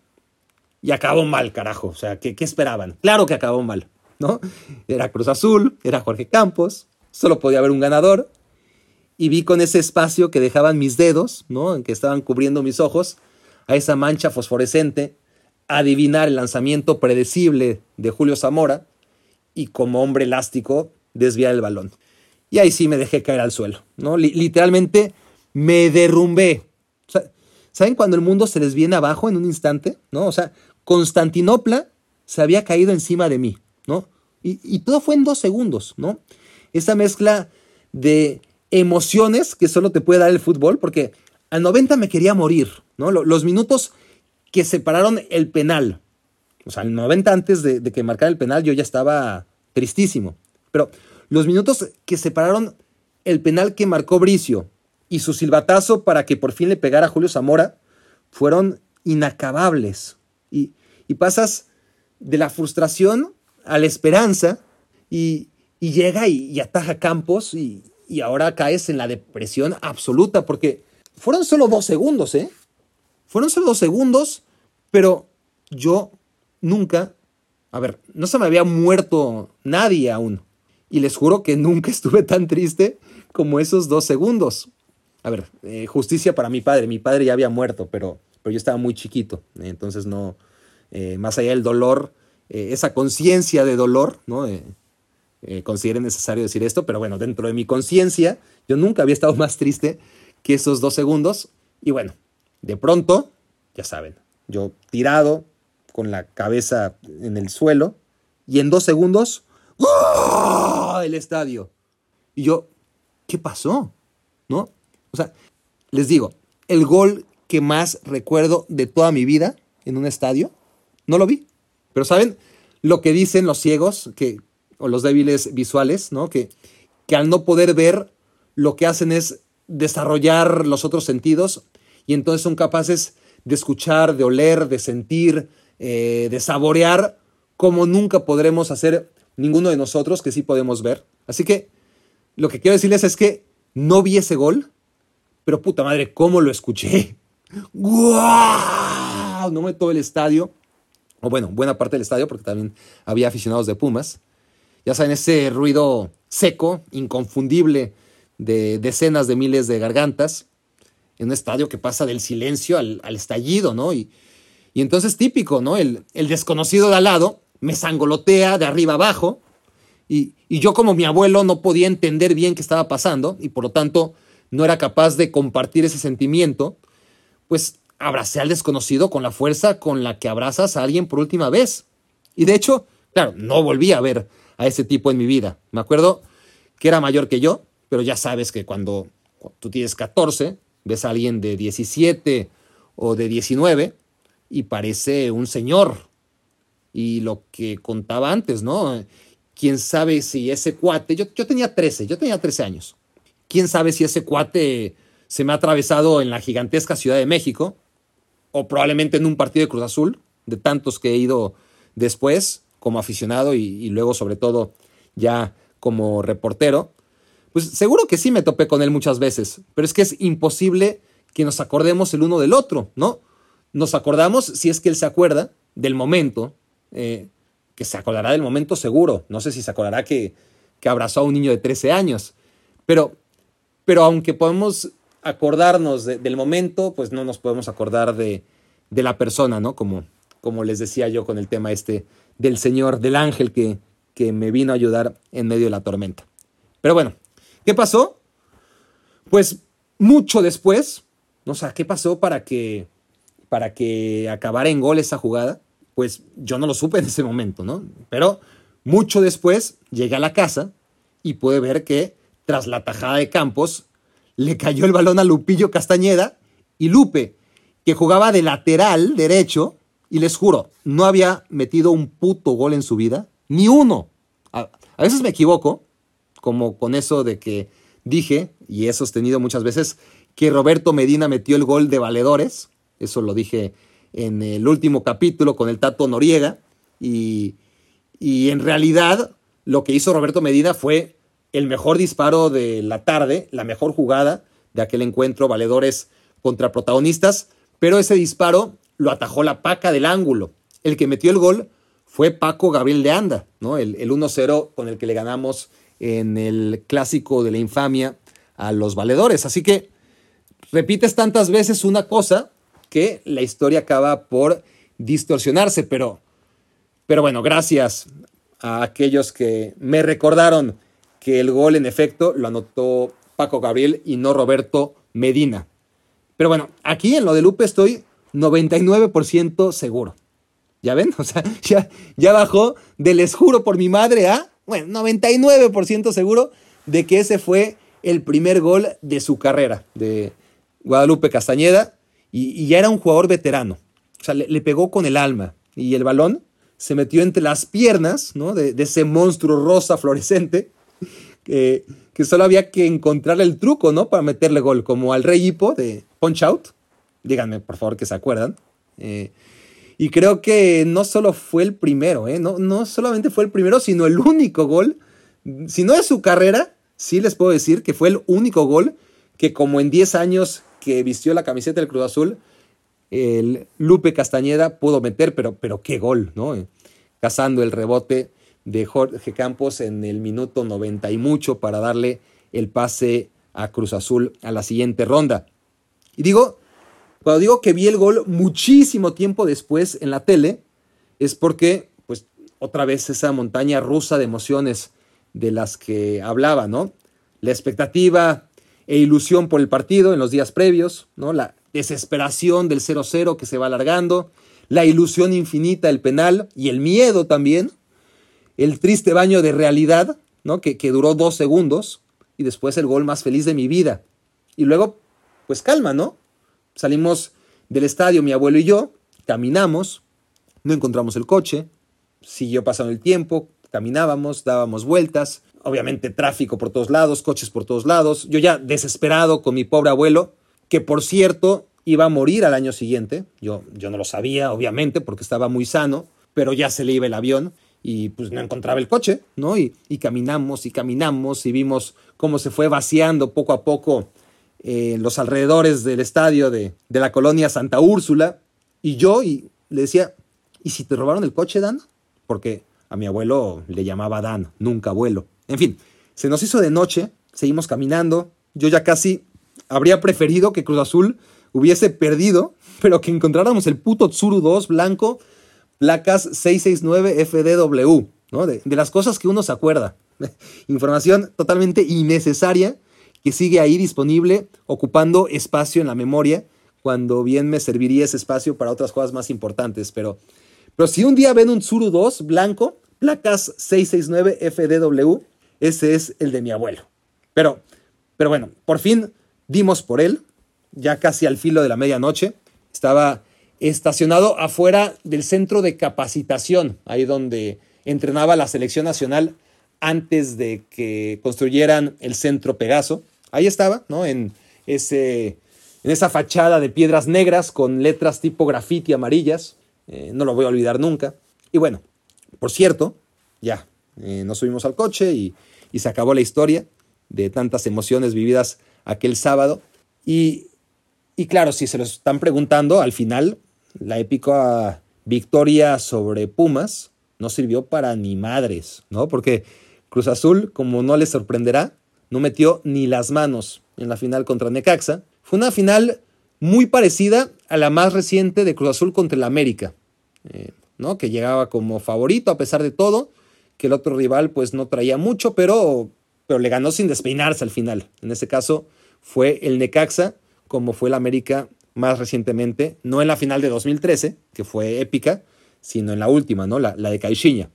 Y acabó mal, carajo. O sea, ¿qué, ¿qué, esperaban? Claro que acabó mal, ¿no? Era Cruz Azul, era Jorge Campos, solo podía haber un ganador. Y vi con ese espacio que dejaban mis dedos, ¿no? En que estaban cubriendo mis ojos, a esa mancha fosforescente, adivinar el lanzamiento predecible de Julio Zamora, y como hombre elástico desviar el balón. Y ahí sí me dejé caer al suelo, ¿no? literalmente me derrumbé. ¿Saben cuando el mundo se les viene abajo en un instante? ¿No? O sea, Constantinopla se había caído encima de mí, ¿no? Y, y todo fue en dos segundos, ¿no? Esa mezcla de emociones que solo te puede dar el fútbol, porque al 90 me quería morir, ¿no? Los minutos que separaron el penal o sea, el 90 antes de, que marcara el penal yo ya estaba tristísimo. Pero los minutos que separaron el penal que marcó Bricio y su silbatazo para que por fin le pegara a Julio Zamora fueron inacabables. Y, pasas de la frustración a la esperanza y, llega y, ataja Campos y, y ahora caes en la depresión absoluta porque fueron solo dos segundos, ¿eh? Fueron solo dos segundos, pero yo nunca, a ver, no se me había muerto nadie aún. Y les juro que nunca <laughs> estuve tan triste como esos dos segundos. A ver, eh, justicia para mi padre. Mi padre ya había muerto, pero, pero yo estaba muy chiquito. entonces no, eh, más allá del dolor, eh, esa conciencia de dolor, ¿no? Consideré necesario decir esto, pero bueno, dentro de mi conciencia, yo nunca había estado <laughs> más triste que esos dos segundos. Y bueno, de pronto, ya saben, yo tirado, con la cabeza en el suelo y en dos segundos, ¡oh! el estadio. Y yo, ¿qué pasó? ¿No? O sea, les digo, el gol que más recuerdo de toda mi vida en un estadio, no lo vi. Pero ¿saben lo que dicen los ciegos que, o los débiles visuales, ¿no? Que, que al no poder ver, lo que hacen es desarrollar los otros sentidos y entonces son capaces de escuchar, de oler, de sentir, eh, de saborear, como nunca podremos hacer ninguno de nosotros que sí podemos ver. Así que lo que quiero decirles es que no vi ese gol, pero puta madre, ¿cómo lo escuché? <laughs> ¡Guau! No me todo el estadio, o bueno, buena parte del estadio, porque también había aficionados de Pumas. Ya saben, ese ruido seco, inconfundible, de decenas de miles de gargantas, en un estadio que pasa del silencio al, estallido, ¿no? Y, y, entonces típico, ¿no? El, desconocido de al lado me sangolotea de arriba abajo, y, y yo como mi abuelo no podía entender bien qué estaba pasando, y por lo tanto no era capaz de compartir ese sentimiento, pues abracé al desconocido con la fuerza con la que abrazas a alguien por última vez. Y de hecho, claro, no volví a ver a ese tipo en mi vida. Me acuerdo que era mayor que yo, pero ya sabes que cuando, tú tienes 14, ves a alguien de 17 o de 19 y parece un señor. Y lo que contaba antes, ¿no? Quién sabe si ese cuate, yo, yo tenía 13, yo tenía 13 años. Quién sabe si ese cuate se me ha atravesado en la gigantesca Ciudad de México o probablemente en un partido de Cruz Azul, de tantos que he ido después como aficionado y, luego sobre todo ya como reportero, pues seguro que sí me topé con él muchas veces, pero es que es imposible que nos acordemos el uno del otro, ¿no? Nos acordamos si es que él se acuerda del momento, eh, que se acordará del momento seguro, no sé si se acordará que, que abrazó a un niño de 13 años, pero, pero aunque podemos acordarnos del momento, pues no nos podemos acordar de, de, la persona, ¿no? Como, como les decía yo con el tema este del Señor, del ángel que, que me vino a ayudar en medio de la tormenta. Pero bueno, ¿qué pasó? Pues mucho después, o sea, ¿qué pasó para que, para que acabara en gol esa jugada? Pues yo no lo supe en ese momento, ¿no? Pero mucho después llegué a la casa y pude ver que tras la tajada de Campos, le cayó el balón a Lupillo Castañeda y Lupe, que jugaba de lateral derecho, y les juro, no había metido un puto gol en su vida, ni uno. A, veces me equivoco, como con eso de que dije, y he sostenido muchas veces, que Roberto Medina metió el gol de valedores, eso lo dije en el último capítulo con el Tato Noriega, y, y en realidad lo que hizo Roberto Medina fue el mejor disparo de la tarde, la mejor jugada de aquel encuentro, valedores contra protagonistas, pero ese disparo lo atajó la paca del ángulo. El que metió el gol fue Paco Gabriel de Anda, ¿no? el, el 1-0 con el que le ganamos en el clásico de la infamia a los valedores. Así que repites tantas veces una cosa que la historia acaba por distorsionarse, pero, pero bueno, gracias a aquellos que me recordaron que el gol en efecto lo anotó Paco Gabriel y no Roberto Medina. Pero bueno, aquí en lo de Lupe estoy 99% seguro. ¿Ya ven? <laughs> O sea, ya, ya bajó de les juro por mi madre a, bueno, 99% seguro de que ese fue el primer gol de su carrera, de Guadalupe Castañeda, y, ya era un jugador veterano. O sea, le, pegó con el alma y el balón se metió entre las piernas ¿no? de, ese monstruo rosa fluorescente que, solo había que encontrar el truco, ¿no? Para meterle gol, como al Rey Hippo de Punch Out. Díganme, por favor, que se acuerdan. Eh, y creo que no solo fue el primero, ¿eh? No, no solamente fue el primero, sino el único gol. Si no es su carrera, sí les puedo decir que fue el único gol que como en 10 años que vistió la camiseta del Cruz Azul, el Lupe Castañeda pudo meter, pero, pero qué gol, ¿no? Cazando el rebote de Jorge Campos en el minuto 90 y mucho para darle el pase a Cruz Azul a la siguiente ronda. Y digo, cuando digo que vi el gol muchísimo tiempo después en la tele, es porque, pues, otra vez esa montaña rusa de emociones de las que hablaba, ¿no? La expectativa e ilusión por el partido en los días previos, ¿no? La desesperación del 0-0 que se va alargando, la ilusión infinita del penal y el miedo también, el triste baño de realidad, ¿no? que, que duró dos segundos, y después el gol más feliz de mi vida. Y luego, pues calma, ¿no? Salimos del estadio mi abuelo y yo, caminamos, no encontramos el coche, siguió pasando el tiempo, caminábamos, dábamos vueltas, obviamente tráfico por todos lados, coches por todos lados, yo ya desesperado con mi pobre abuelo, que por cierto iba a morir al año siguiente, yo, yo no lo sabía, obviamente, porque estaba muy sano, pero ya se le iba el avión y pues no encontraba el coche, ¿no? Y, y caminamos y caminamos y vimos cómo se fue vaciando poco a poco eh, los alrededores del estadio de, de, la colonia Santa Úrsula. Y yo y le decía, ¿y si te robaron el coche, Dan? Porque a mi abuelo le llamaba Dan, nunca abuelo. En fin, se nos hizo de noche, seguimos caminando. Yo ya casi habría preferido que Cruz Azul hubiese perdido, pero que encontráramos el puto Tsuru 2 blanco, placas 669 FDW, ¿no? De, de las cosas que uno se acuerda. <laughs> Información totalmente innecesaria que sigue ahí disponible, ocupando espacio en la memoria, cuando bien me serviría ese espacio para otras cosas más importantes. Pero, pero si un día ven un Tsuru 2 blanco, placas 669 FDW, ese es el de mi abuelo. Pero, pero bueno, por fin dimos por él, ya casi al filo de la medianoche. Estaba estacionado afuera del centro de capacitación, ahí donde entrenaba la selección nacional antes de que construyeran el centro Pegaso. Ahí estaba, ¿no? En, ese, en esa fachada de piedras negras con letras tipo graffiti amarillas. Eh, no lo voy a olvidar nunca. Y bueno, por cierto, ya, eh, nos subimos al coche y, y se acabó la historia de tantas emociones vividas aquel sábado. Y, y claro, si se lo están preguntando, al final la épica victoria sobre Pumas no sirvió para ni madres, ¿no? Porque Cruz Azul, como no les sorprenderá, no metió ni las manos en la final contra Necaxa. Fue una final muy parecida a la más reciente de Cruz Azul contra el América, eh, ¿no? Que llegaba como favorito a pesar de todo, que el otro rival pues no traía mucho, pero, pero le ganó sin despeinarse al final. En ese caso fue el Necaxa, como fue el América más recientemente, no en la final de 2013, que fue épica, sino en la última, ¿no? La, la de Caixinha.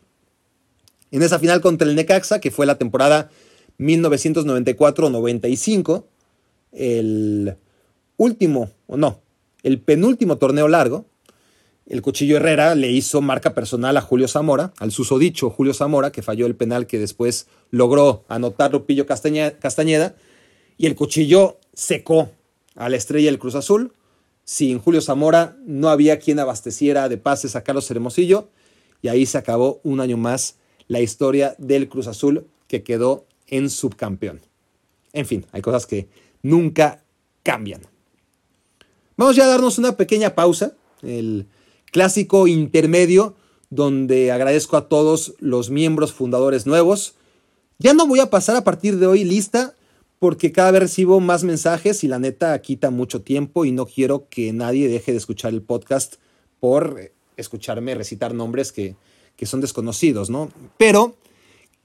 En esa final contra el Necaxa, que fue la temporada 1994-95, el último, o no, el penúltimo torneo largo, el Cuchillo Herrera le hizo marca personal a Julio Zamora, al susodicho Julio Zamora, que falló el penal que después logró anotar Lupillo Castañeda, y el Cuchillo secó a la estrella del Cruz Azul. Sin Julio Zamora no había quien abasteciera de pases a Carlos Hermosillo, y ahí se acabó un año más la historia del Cruz Azul que quedó en subcampeón. En fin, hay cosas que nunca cambian. Vamos ya a darnos una pequeña pausa, el clásico intermedio donde agradezco a todos los miembros fundadores nuevos. Ya no voy a pasar a partir de hoy lista porque cada vez recibo más mensajes y la neta quita mucho tiempo y no quiero que nadie deje de escuchar el podcast por escucharme recitar nombres que, que son desconocidos, ¿no? Pero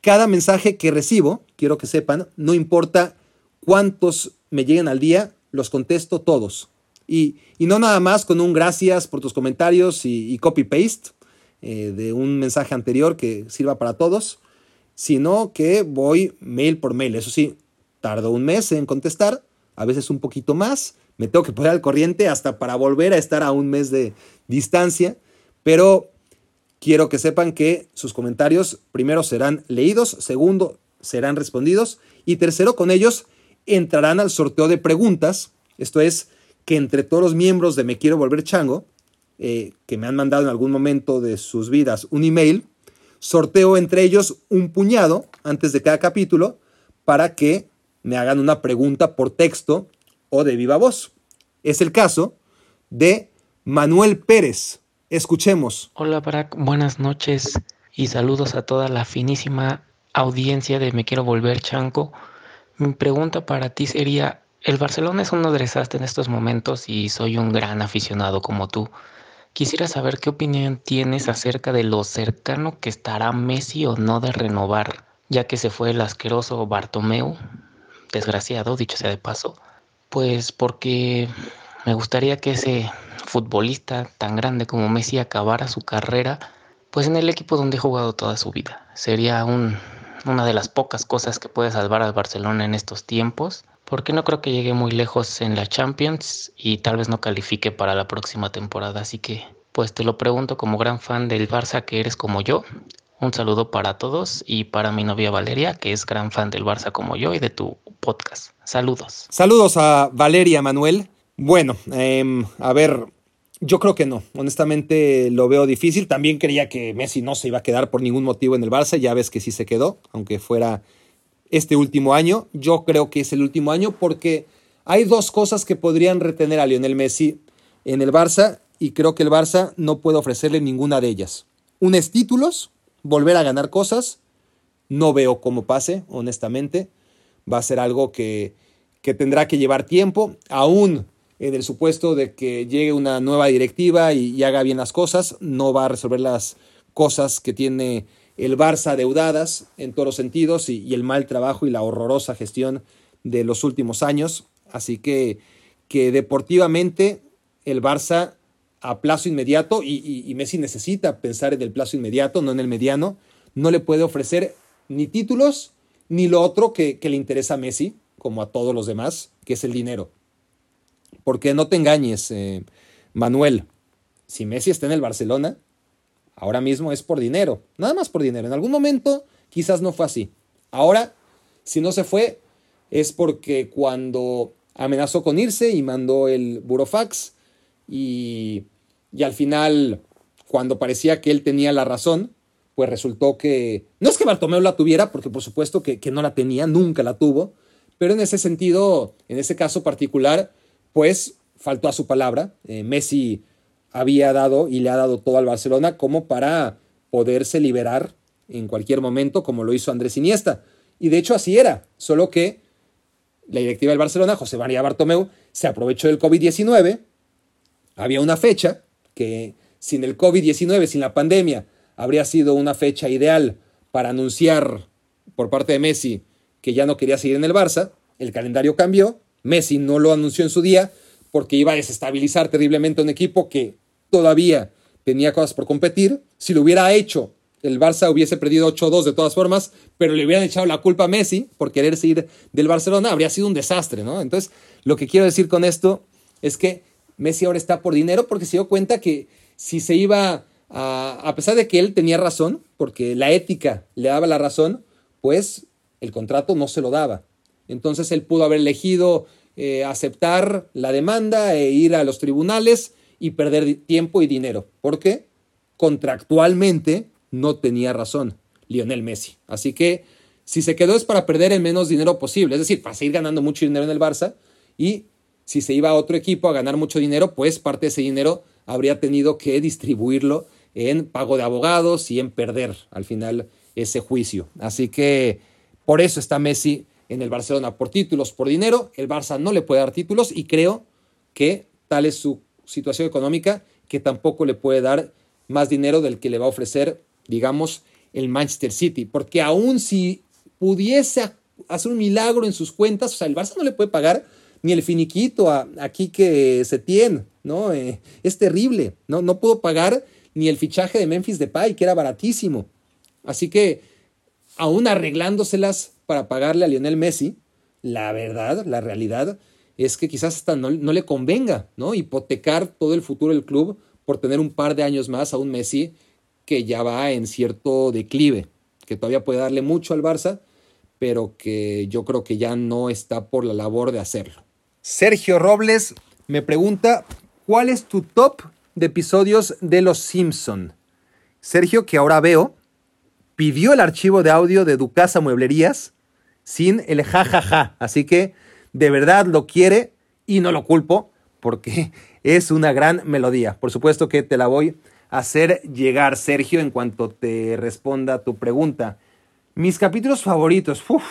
cada mensaje que recibo, quiero que sepan, no importa cuántos me lleguen al día, los contesto todos. Y, y no nada más con un gracias por tus comentarios y, copy-paste eh, de un mensaje anterior que sirva para todos, sino que voy mail por mail. Eso sí, tardo un mes en contestar, a veces un poquito más. Me tengo que poner al corriente hasta para volver a estar a un mes de distancia, pero quiero que sepan que sus comentarios primero serán leídos, segundo serán respondidos y tercero con ellos entrarán al sorteo de preguntas. Esto es que entre todos los miembros de Me Quiero Volver Chango, eh, que me han mandado en algún momento de sus vidas un email, sorteo entre ellos un puñado antes de cada capítulo para que me hagan una pregunta por texto o de viva voz. Es el caso de Manuel Pérez. Escuchemos. Hola Barack, buenas noches y saludos a toda la finísima audiencia de Me Quiero Volver Chanco. Mi pregunta para ti sería, el Barcelona es un desastre en estos momentos y soy un gran aficionado como tú. Quisiera saber qué opinión tienes acerca de lo cercano que estará Messi o no de renovar, ya que se fue el asqueroso Bartomeu, desgraciado, dicho sea de paso, pues porque me gustaría que ese futbolista tan grande como Messi acabara su carrera pues en el equipo donde ha jugado toda su vida. Sería un una de las pocas cosas que puede salvar al Barcelona en estos tiempos, porque no creo que llegue muy lejos en la Champions y tal vez no califique para la próxima temporada. Así que, pues te lo pregunto como gran fan del Barça que eres como yo. Un saludo para todos y para mi novia Valeria, que es gran fan del Barça como yo y de tu podcast. Saludos. Saludos a Valeria Manuel. Bueno, em, a ver, yo creo que no. Honestamente lo veo difícil. También creía que Messi no se iba a quedar por ningún motivo en el Barça. Ya ves que sí se quedó, aunque fuera este último año. Yo creo que es el último año porque hay dos cosas que podrían retener a Lionel Messi en el Barça y creo que el Barça no puede ofrecerle ninguna de ellas. Un es títulos, volver a ganar cosas. No veo cómo pase, honestamente. Va a ser algo que, que tendrá que llevar tiempo. Aún en el supuesto de que llegue una nueva directiva y, haga bien las cosas, no va a resolver las cosas que tiene el Barça deudadas en todos los sentidos y, el mal trabajo y la horrorosa gestión de los últimos años. Así que, que deportivamente el Barça a plazo inmediato, y, Messi necesita pensar en el plazo inmediato, no en el mediano, no le puede ofrecer ni títulos ni lo otro que, que le interesa a Messi, como a todos los demás, que es el dinero. Porque no te engañes, eh, Manuel, si Messi está en el Barcelona, ahora mismo es por dinero, nada más por dinero. En algún momento quizás no fue así. Ahora, si no se fue, es porque cuando amenazó con irse y mandó el burofax y, y al final, cuando parecía que él tenía la razón, pues resultó que no es que Bartomeu la tuviera, porque por supuesto que, que no la tenía, nunca la tuvo, pero en ese sentido, en ese caso particular, pues faltó a su palabra. Eh, Messi había dado y le ha dado todo al Barcelona como para poderse liberar en cualquier momento, como lo hizo Andrés Iniesta. Y de hecho así era, solo que la directiva del Barcelona, José María Bartomeu, se aprovechó del COVID-19. Había una fecha que sin el COVID-19, sin la pandemia, habría sido una fecha ideal para anunciar por parte de Messi que ya no quería seguir en el Barça. El calendario cambió Messi no lo anunció en su día porque iba a desestabilizar terriblemente un equipo que todavía tenía cosas por competir. Si lo hubiera hecho, el Barça hubiese perdido 8-2 de todas formas, pero le hubieran echado la culpa a Messi por querer seguir del Barcelona, habría sido un desastre, ¿no? Entonces, lo que quiero decir con esto es que Messi ahora está por dinero porque se dio cuenta que si se iba a, a pesar de que él tenía razón, porque la ética le daba la razón, pues el contrato no se lo daba. Entonces él pudo haber elegido eh, aceptar la demanda e ir a los tribunales y perder tiempo y dinero, porque contractualmente no tenía razón Lionel Messi. Así que si se quedó es para perder el menos dinero posible, es decir, para seguir ganando mucho dinero en el Barça y si se iba a otro equipo a ganar mucho dinero, pues parte de ese dinero habría tenido que distribuirlo en pago de abogados y en perder al final ese juicio. Así que por eso está Messi en el Barcelona por títulos, por dinero. El Barça no le puede dar títulos y creo que tal es su situación económica que tampoco le puede dar más dinero del que le va a ofrecer, digamos, el Manchester City. Porque aún si pudiese hacer un milagro en sus cuentas, o sea, el Barça no le puede pagar ni el finiquito a, aquí que se tiene, ¿no? Eh, es terrible, ¿no? No puedo pagar ni el fichaje de Memphis Depay, que era baratísimo. Así que, aún arreglándoselas para pagarle a Lionel Messi, la verdad, la realidad es que quizás hasta no, no, le convenga, ¿no? Hipotecar todo el futuro del club por tener un par de años más a un Messi que ya va en cierto declive, que todavía puede darle mucho al Barça, pero que yo creo que ya no está por la labor de hacerlo. Sergio Robles me pregunta, ¿cuál es tu top de episodios de Los Simpson? Sergio, que ahora veo, pidió el archivo de audio de Ducasa Mueblerías sin el jajaja. Ja, ja. Así que de verdad lo quiere y no lo culpo porque <laughs> es una gran melodía. Por supuesto que te la voy a hacer llegar, Sergio, en cuanto te responda tu pregunta. Mis capítulos favoritos, Uf,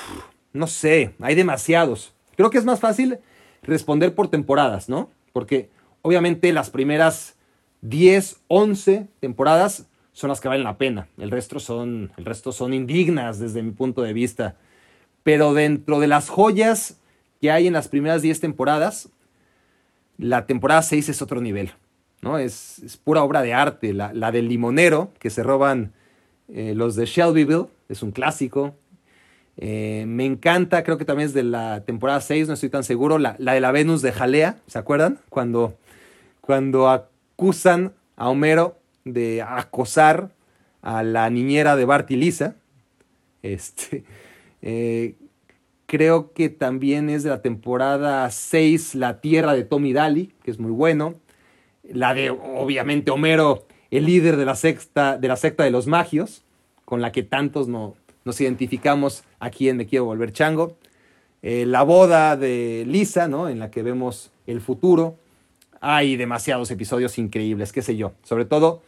no sé, hay demasiados. Creo que es más fácil responder por temporadas, ¿no? Porque obviamente las primeras 10, 11 temporadas son las que valen la pena. El resto son, el resto son indignas desde mi punto de vista. Pero dentro de las joyas que hay en las primeras 10 temporadas, la temporada 6 es otro nivel. ¿no? Es, pura obra de arte. La, del limonero que se roban eh, los de Shelbyville es un clásico. Eh, me encanta, creo que también es de la temporada 6, no estoy tan seguro, la, de la Venus de Jalea, ¿se acuerdan? Cuando, cuando acusan a Homero de acosar a la niñera de Bart y Lisa. Este, eh, creo que también es de la temporada 6, La Tierra de Tommy Daly, que es muy bueno. La de, obviamente, Homero, el líder de la, sexta, de la secta de los magios, con la que tantos no, nos identificamos aquí en Me Quiero Volver Chango. Eh, la boda de Lisa, ¿no? En la que vemos el futuro. Hay demasiados episodios increíbles, qué sé yo. Sobre todo,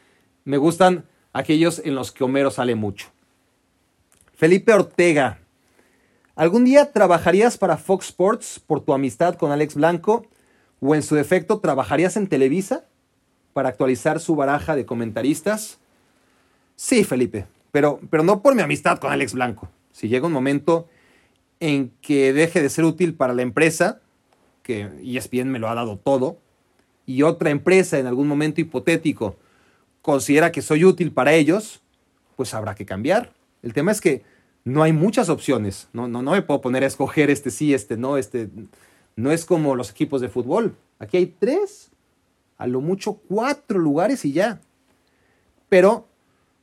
me gustan aquellos en los que Homero sale mucho. Felipe Ortega. ¿Algún día trabajarías para Fox Sports por tu amistad con Alex Blanco? ¿O en su defecto trabajarías en Televisa para actualizar su baraja de comentaristas? Sí, Felipe, pero, pero no por mi amistad con Alex Blanco. Si llega un momento en que deje de ser útil para la empresa, que ESPN me lo ha dado todo, y otra empresa en algún momento hipotético considera que soy útil para ellos, pues habrá que cambiar. El tema es que no hay muchas opciones. No, no, no me puedo poner a escoger este sí, este no, este. No es como los equipos de fútbol. Aquí hay tres, a lo mucho cuatro lugares y ya. Pero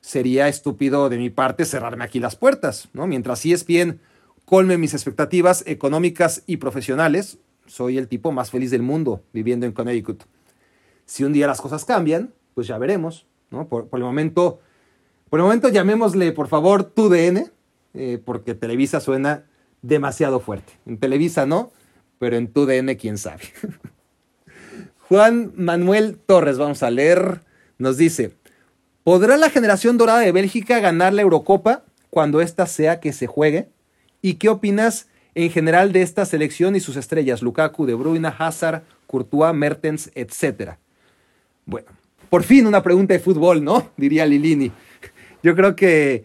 sería estúpido de mi parte cerrarme aquí las puertas, ¿no? Mientras ESPN colme mis expectativas económicas y profesionales, soy el tipo más feliz del mundo viviendo en Connecticut. Si un día las cosas cambian, pues ya veremos, ¿no? Por, el momento, por el momento llamémosle, por favor, TUDN, eh, porque Televisa suena demasiado fuerte. En Televisa no, pero en TUDN quién sabe. <laughs> Juan Manuel Torres, vamos a leer, nos dice, ¿Podrá la generación dorada de Bélgica ganar la Eurocopa cuando ésta sea que se juegue? ¿Y qué opinas en general de esta selección y sus estrellas? Lukaku, De Bruyne, Hazard, Courtois, Mertens, etc. Bueno, por fin una pregunta de fútbol, ¿no? <laughs> Diría Lilini. Yo creo que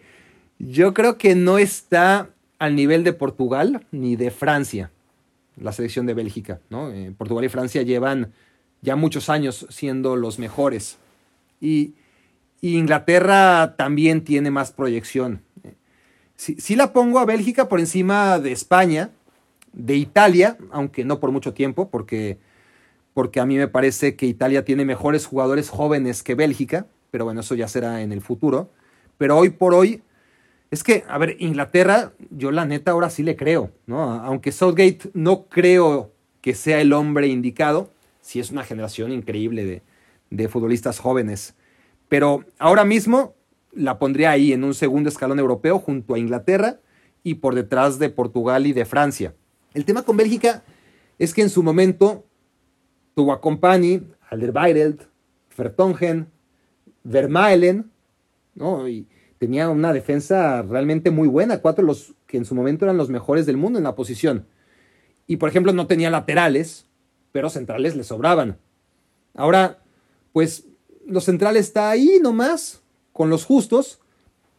yo creo que no está al nivel de Portugal ni de Francia, la selección de Bélgica, ¿no? Eh, Portugal y Francia llevan ya muchos años siendo los mejores. Y Inglaterra también tiene más proyección. Si la pongo a Bélgica por encima de España, de Italia, aunque no por mucho tiempo, porque, porque a mí me parece que Italia tiene mejores jugadores jóvenes que Bélgica, pero bueno, eso ya será en el futuro. Pero hoy por hoy, es que, a ver, Inglaterra, yo la neta ahora sí le creo, ¿no? Aunque Southgate no creo que sea el hombre indicado, sí es una generación increíble de, de futbolistas jóvenes. Pero ahora mismo la pondría ahí en un segundo escalón europeo junto a Inglaterra y por detrás de Portugal y de Francia. El tema con Bélgica es que en su momento tuvo a Company, Alderweireld, Vertonghen, Vermaelen, ¿no? Y tenía una defensa realmente muy buena, cuatro los que en su momento eran los mejores del mundo en la posición. Y por ejemplo no tenía laterales, pero centrales le sobraban. Ahora, pues los centrales está ahí nomás, con los justos,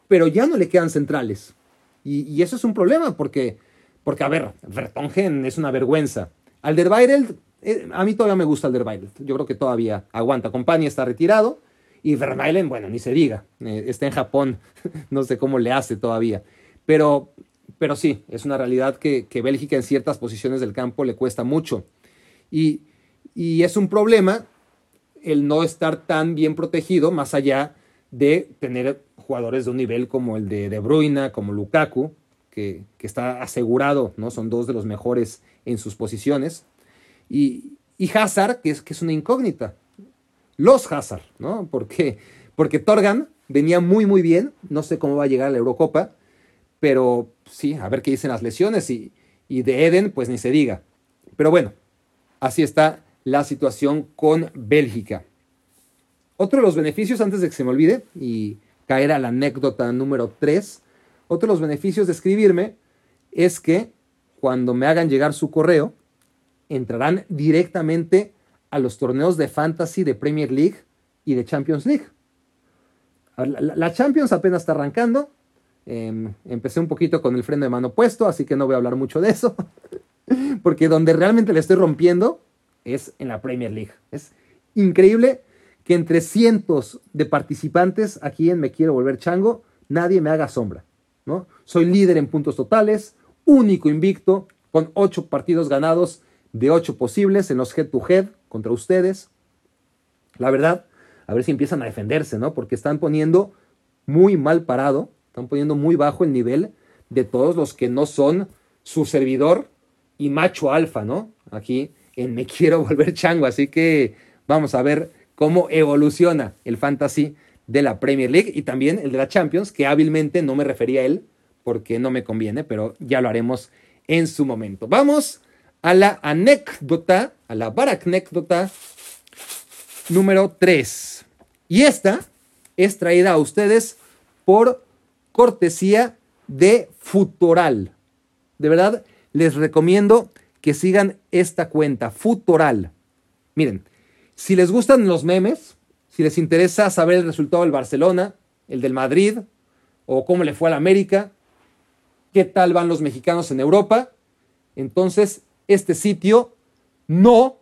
pero ya no le quedan centrales. Y, eso es un problema, porque, porque a ver, Vertonghen es una vergüenza. Alderweireld, eh, a mí todavía me gusta Alderweireld. Yo creo que todavía aguanta. Compañía está retirado. Y Vermaelen, bueno, ni se diga. Eh, está en Japón. <laughs> no sé cómo le hace todavía. Pero, pero sí, es una realidad que, que Bélgica en ciertas posiciones del campo le cuesta mucho. Y, y es un problema el no estar tan bien protegido, más allá de tener jugadores de un nivel como el de De Bruyne, como Lukaku, que, está asegurado, ¿no? Son dos de los mejores en sus posiciones. Y, y Hazard, que es, que es una incógnita. Los Hazard, ¿no? Porque, porque Torgan venía muy, muy bien. No sé cómo va a llegar a la Eurocopa. Pero sí, a ver qué dicen las lesiones. Y, y de Eden, pues ni se diga. Pero bueno, así está la situación con Bélgica. Otro de los beneficios, antes de que se me olvide y caer a la anécdota número 3, otro de los beneficios de escribirme es que cuando me hagan llegar su correo, entrarán directamente a los torneos de Fantasy de Premier League y de Champions League. La, Champions apenas está arrancando. Em, empecé un poquito con el freno de mano puesto, así que no voy a hablar mucho de eso. <laughs> Porque donde realmente le estoy rompiendo es en la Premier League. Es increíble que entre cientos de participantes aquí en Me Quiero Volver Chango, nadie me haga sombra. ¿no? Soy líder en puntos totales, único invicto, con ocho partidos ganados de ocho posibles en los head to head contra ustedes. La verdad, a ver si empiezan a defenderse, ¿no? Porque están poniendo muy mal parado, están poniendo muy bajo el nivel de todos los que no son su servidor y macho alfa, ¿no? Aquí en Me Quiero <laughs> Volver Chango. Así que vamos a ver cómo evoluciona el fantasy de la Premier League y también el de la Champions, que hábilmente no me refería a él porque no me conviene, pero ya lo haremos en su momento. Vamos a la anécdota, a la baracnécdota número 3. Y esta es traída a ustedes por cortesía de Futoral. De verdad, les recomiendo que sigan esta cuenta, Futoral. Miren, si les gustan los memes, si les interesa saber el resultado del Barcelona, el del Madrid, o cómo le fue al América, qué tal van los mexicanos en Europa, entonces este sitio no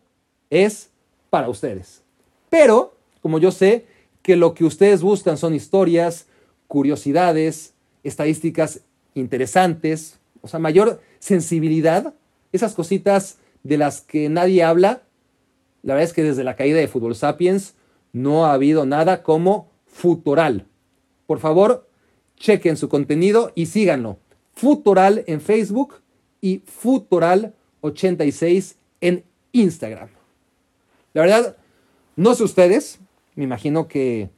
es para ustedes. Pero, como yo sé que lo que ustedes buscan son historias, curiosidades, estadísticas interesantes, o sea, mayor sensibilidad, esas cositas de las que nadie habla, la verdad es que desde la caída de Fútbol Sapiens no ha habido nada como Futural. Por favor, chequen su contenido y síganlo. Futural en Facebook y Futural86 en Instagram. La verdad, no sé ustedes, me imagino que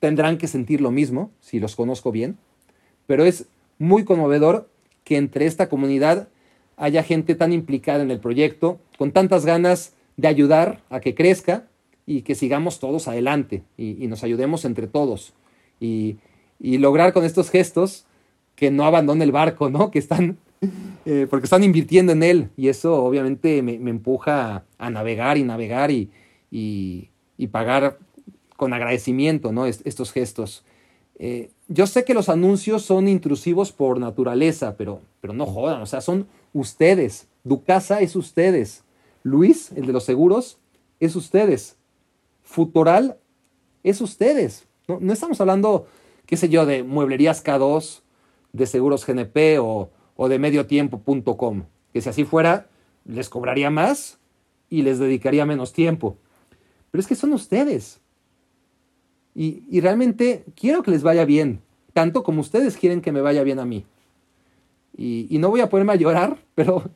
tendrán que sentir lo mismo si los conozco bien, pero es muy conmovedor que entre esta comunidad haya gente tan implicada en el proyecto, con tantas ganas de ayudar a que crezca y que sigamos todos adelante y, nos ayudemos entre todos y, lograr con estos gestos que no abandone el barco, ¿no? Que están, <laughs> eh, porque están invirtiendo en él y eso obviamente me, empuja a, navegar y navegar y, y, pagar con agradecimiento, ¿no? estos gestos. Eh, yo sé que los anuncios son intrusivos por naturaleza, pero, pero no jodan, o sea, son ustedes. Ducasa es ustedes. Luis, el de los seguros, es ustedes. Futural es ustedes. No, no estamos hablando, qué sé yo, de mueblerías K2, de seguros GNP o, o de mediotiempo.com. Que si así fuera, les cobraría más y les dedicaría menos tiempo. Pero es que son ustedes. Y, realmente quiero que les vaya bien, tanto como ustedes quieren que me vaya bien a mí. Y, y no voy a ponerme a llorar, <laughs> pero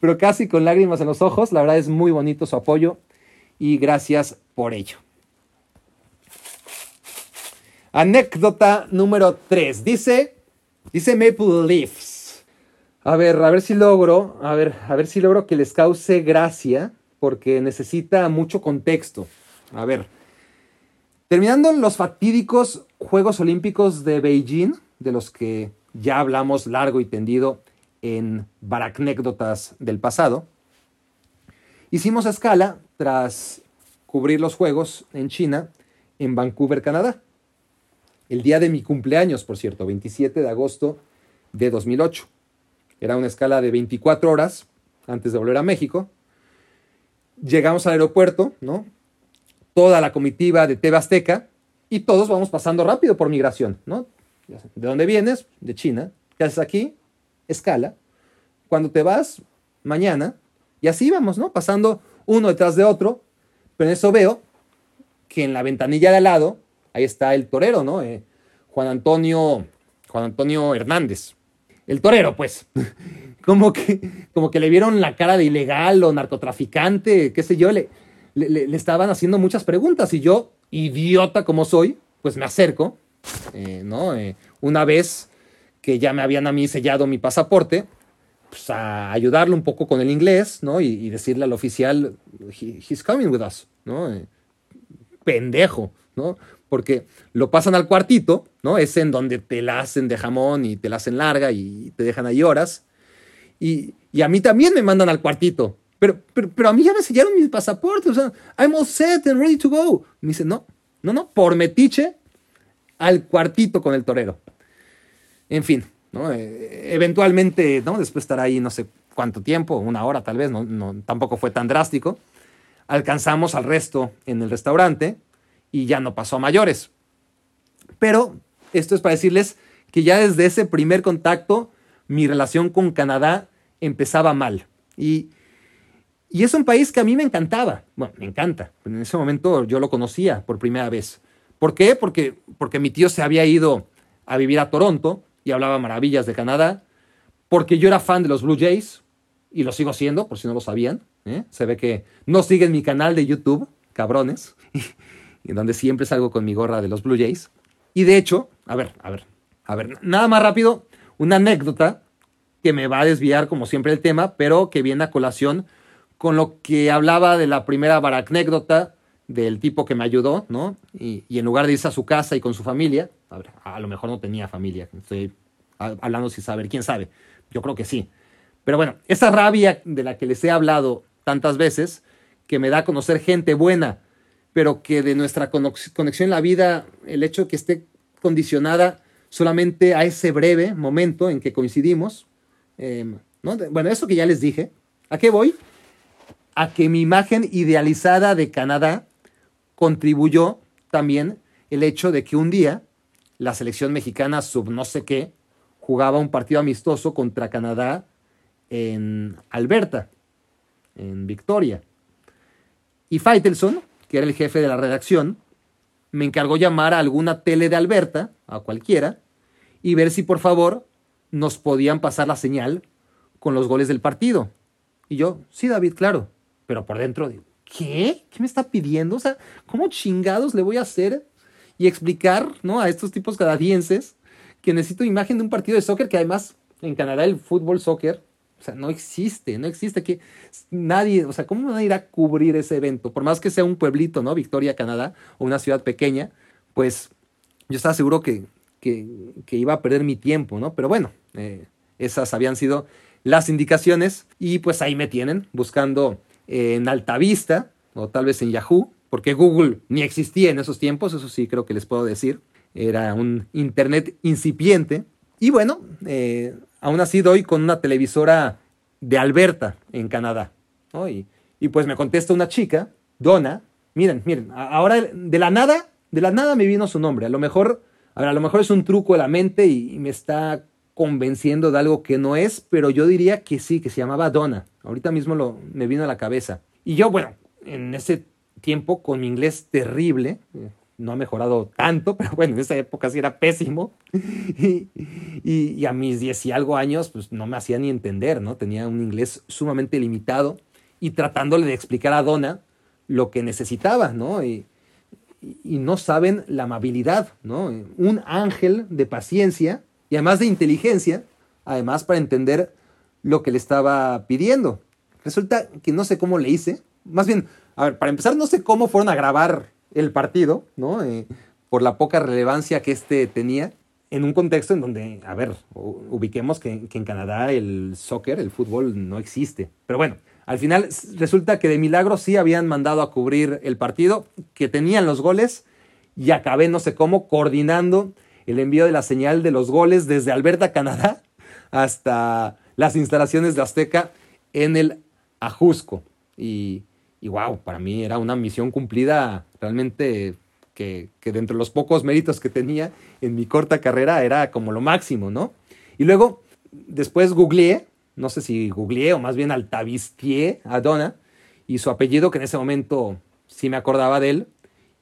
pero casi con lágrimas en los ojos. La verdad es muy bonito su apoyo y gracias por ello. Anécdota número 3. Dice, dice Maple Leafs. A ver, a ver si logro, a ver, a ver si logro que les cause gracia, porque necesita mucho contexto. A ver, terminando los fatídicos Juegos Olímpicos de Beijing, de los que ya hablamos largo y tendido en Baracnécdotas del pasado. Hicimos escala tras cubrir los Juegos en China, en Vancouver, Canadá. El día de mi cumpleaños, por cierto, 27 de agosto de 2008. Era una escala de 24 horas antes de volver a México. Llegamos al aeropuerto, ¿no? Toda la comitiva de TV Azteca y todos vamos pasando rápido por migración, ¿no? ¿De dónde vienes? De China. ¿Qué haces aquí? escala. Cuando te vas, mañana. Y así vamos, ¿no? Pasando uno detrás de otro. Pero en eso veo que en la ventanilla de al lado, ahí está el torero, ¿no? Eh, Juan Antonio, Juan Antonio Hernández. El torero, pues. <laughs> como, que, como que le vieron la cara de ilegal o narcotraficante, qué sé yo. Le, le, estaban haciendo muchas preguntas y yo, idiota como soy, pues me acerco, eh, ¿no? Eh, una vez que ya me habían a mí sellado mi pasaporte, pues a ayudarle un poco con el inglés, ¿no? Y, decirle al oficial, he's coming with us, ¿no? Eh, pendejo, ¿no? Porque lo pasan al cuartito, ¿no? Es en donde te la hacen de jamón y te la hacen larga y te dejan ahí horas. Y, a mí también me mandan al cuartito. Pero, pero, pero, a mí ya me sellaron mi pasaporte, o sea, I'm all set and ready to go. Me dice, no, no, no, por metiche al cuartito con el torero. En fin, ¿no? Eh, eventualmente, ¿no? Después de estar ahí no sé cuánto tiempo, una hora tal vez, no, no, tampoco fue tan drástico. Alcanzamos al resto en el restaurante y ya no pasó a mayores. Pero esto es para decirles que ya desde ese primer contacto mi relación con Canadá empezaba mal. Y, y es un país que a mí me encantaba. Bueno, me encanta. En ese momento yo lo conocía por primera vez. ¿Por qué? Porque, porque mi tío se había ido a vivir a Toronto y hablaba maravillas de Canadá. Porque yo era fan de los Blue Jays y lo sigo siendo, por si no lo sabían. ¿eh? Se ve que no siguen mi canal de YouTube, cabrones, <laughs> y donde siempre salgo con mi gorra de los Blue Jays. Y de hecho, a ver, a ver, a ver, nada más rápido, una anécdota que me va a desviar como siempre el tema, pero que viene a colación con lo que hablaba de la primera baracnécdota del tipo que me ayudó, ¿no? Y, y, en lugar de irse a su casa y con su familia, a, a lo mejor no tenía familia, estoy hablando sin saber, quién sabe, yo creo que sí. Pero bueno, esa rabia de la que les he hablado tantas veces, que me da a conocer gente buena, pero que de nuestra conexión en la vida, el hecho de que esté condicionada solamente a ese breve momento en que coincidimos, ¿no? bueno, eso que ya les dije, ¿a qué voy? A que mi imagen idealizada de Canadá contribuyó también el hecho de que un día la selección mexicana sub no sé qué jugaba un partido amistoso contra Canadá en Alberta, en Victoria. Y Faitelson, que era el jefe de la redacción, me encargó llamar a alguna tele de Alberta, a cualquiera, y ver si por favor nos podían pasar la señal con los goles del partido. Y yo, sí, David, claro. Pero por dentro digo, ¿qué? ¿Qué me está pidiendo? O sea, ¿cómo chingados le voy a hacer y explicar ¿no? a estos tipos canadienses que necesito imagen de un partido de soccer que además en Canadá el fútbol soccer o sea, no existe, no existe que nadie, o sea, ¿cómo van a ir a cubrir ese evento? Por más que sea un pueblito, ¿no? Victoria, Canadá, o una ciudad pequeña, pues yo estaba seguro que, que, iba a perder mi tiempo, ¿no? Pero bueno, eh, esas habían sido las indicaciones y pues ahí me tienen buscando en Altavista o tal vez en Yahoo, porque Google ni existía en esos tiempos, eso sí creo que les puedo decir. Era un internet incipiente. Y bueno, eh, aún así doy con una televisora de Alberta, en Canadá. Y, pues me contesta una chica, Donna, miren, miren, ahora de la nada, de la nada me vino su nombre. A lo mejor, a, lo mejor es un truco de la mente y, me está convenciendo de algo que no es, pero yo diría que sí, que se llamaba Donna. Ahorita mismo me vino a la cabeza. Y yo, bueno, en ese tiempo, con mi inglés terrible, no ha mejorado tanto, <laughs> pero bueno, en esa época sí era pésimo. <laughs> Y, a mis diez y algo años, pues no me hacía ni entender, ¿no? Tenía un inglés sumamente limitado y tratándole de explicar a Donna lo que necesitaba, ¿no? Y, y no saben la amabilidad, ¿no? Un ángel de paciencia y además de inteligencia, además para entender lo que le estaba pidiendo. Resulta que no sé cómo le hice, más bien, a ver, para empezar, no sé cómo fueron a grabar el partido, ¿no? Eh, por la poca relevancia que este tenía, en un contexto en donde, a ver, ubiquemos que, en Canadá el soccer, el fútbol, no existe. Pero bueno, al final resulta que de milagro sí habían mandado a cubrir el partido, que tenían los goles, y acabé no sé cómo coordinando el envío de la señal de los goles desde Alberta, Canadá, hasta las instalaciones de Azteca en el Ajusco. Y y wow, para mí era una misión cumplida realmente que, que dentro de los pocos méritos que tenía en mi corta carrera era como lo máximo, ¿no? Y luego, después googleé, no sé si googleé o más bien altavistié a Donna y su apellido, que en ese momento sí me acordaba de él,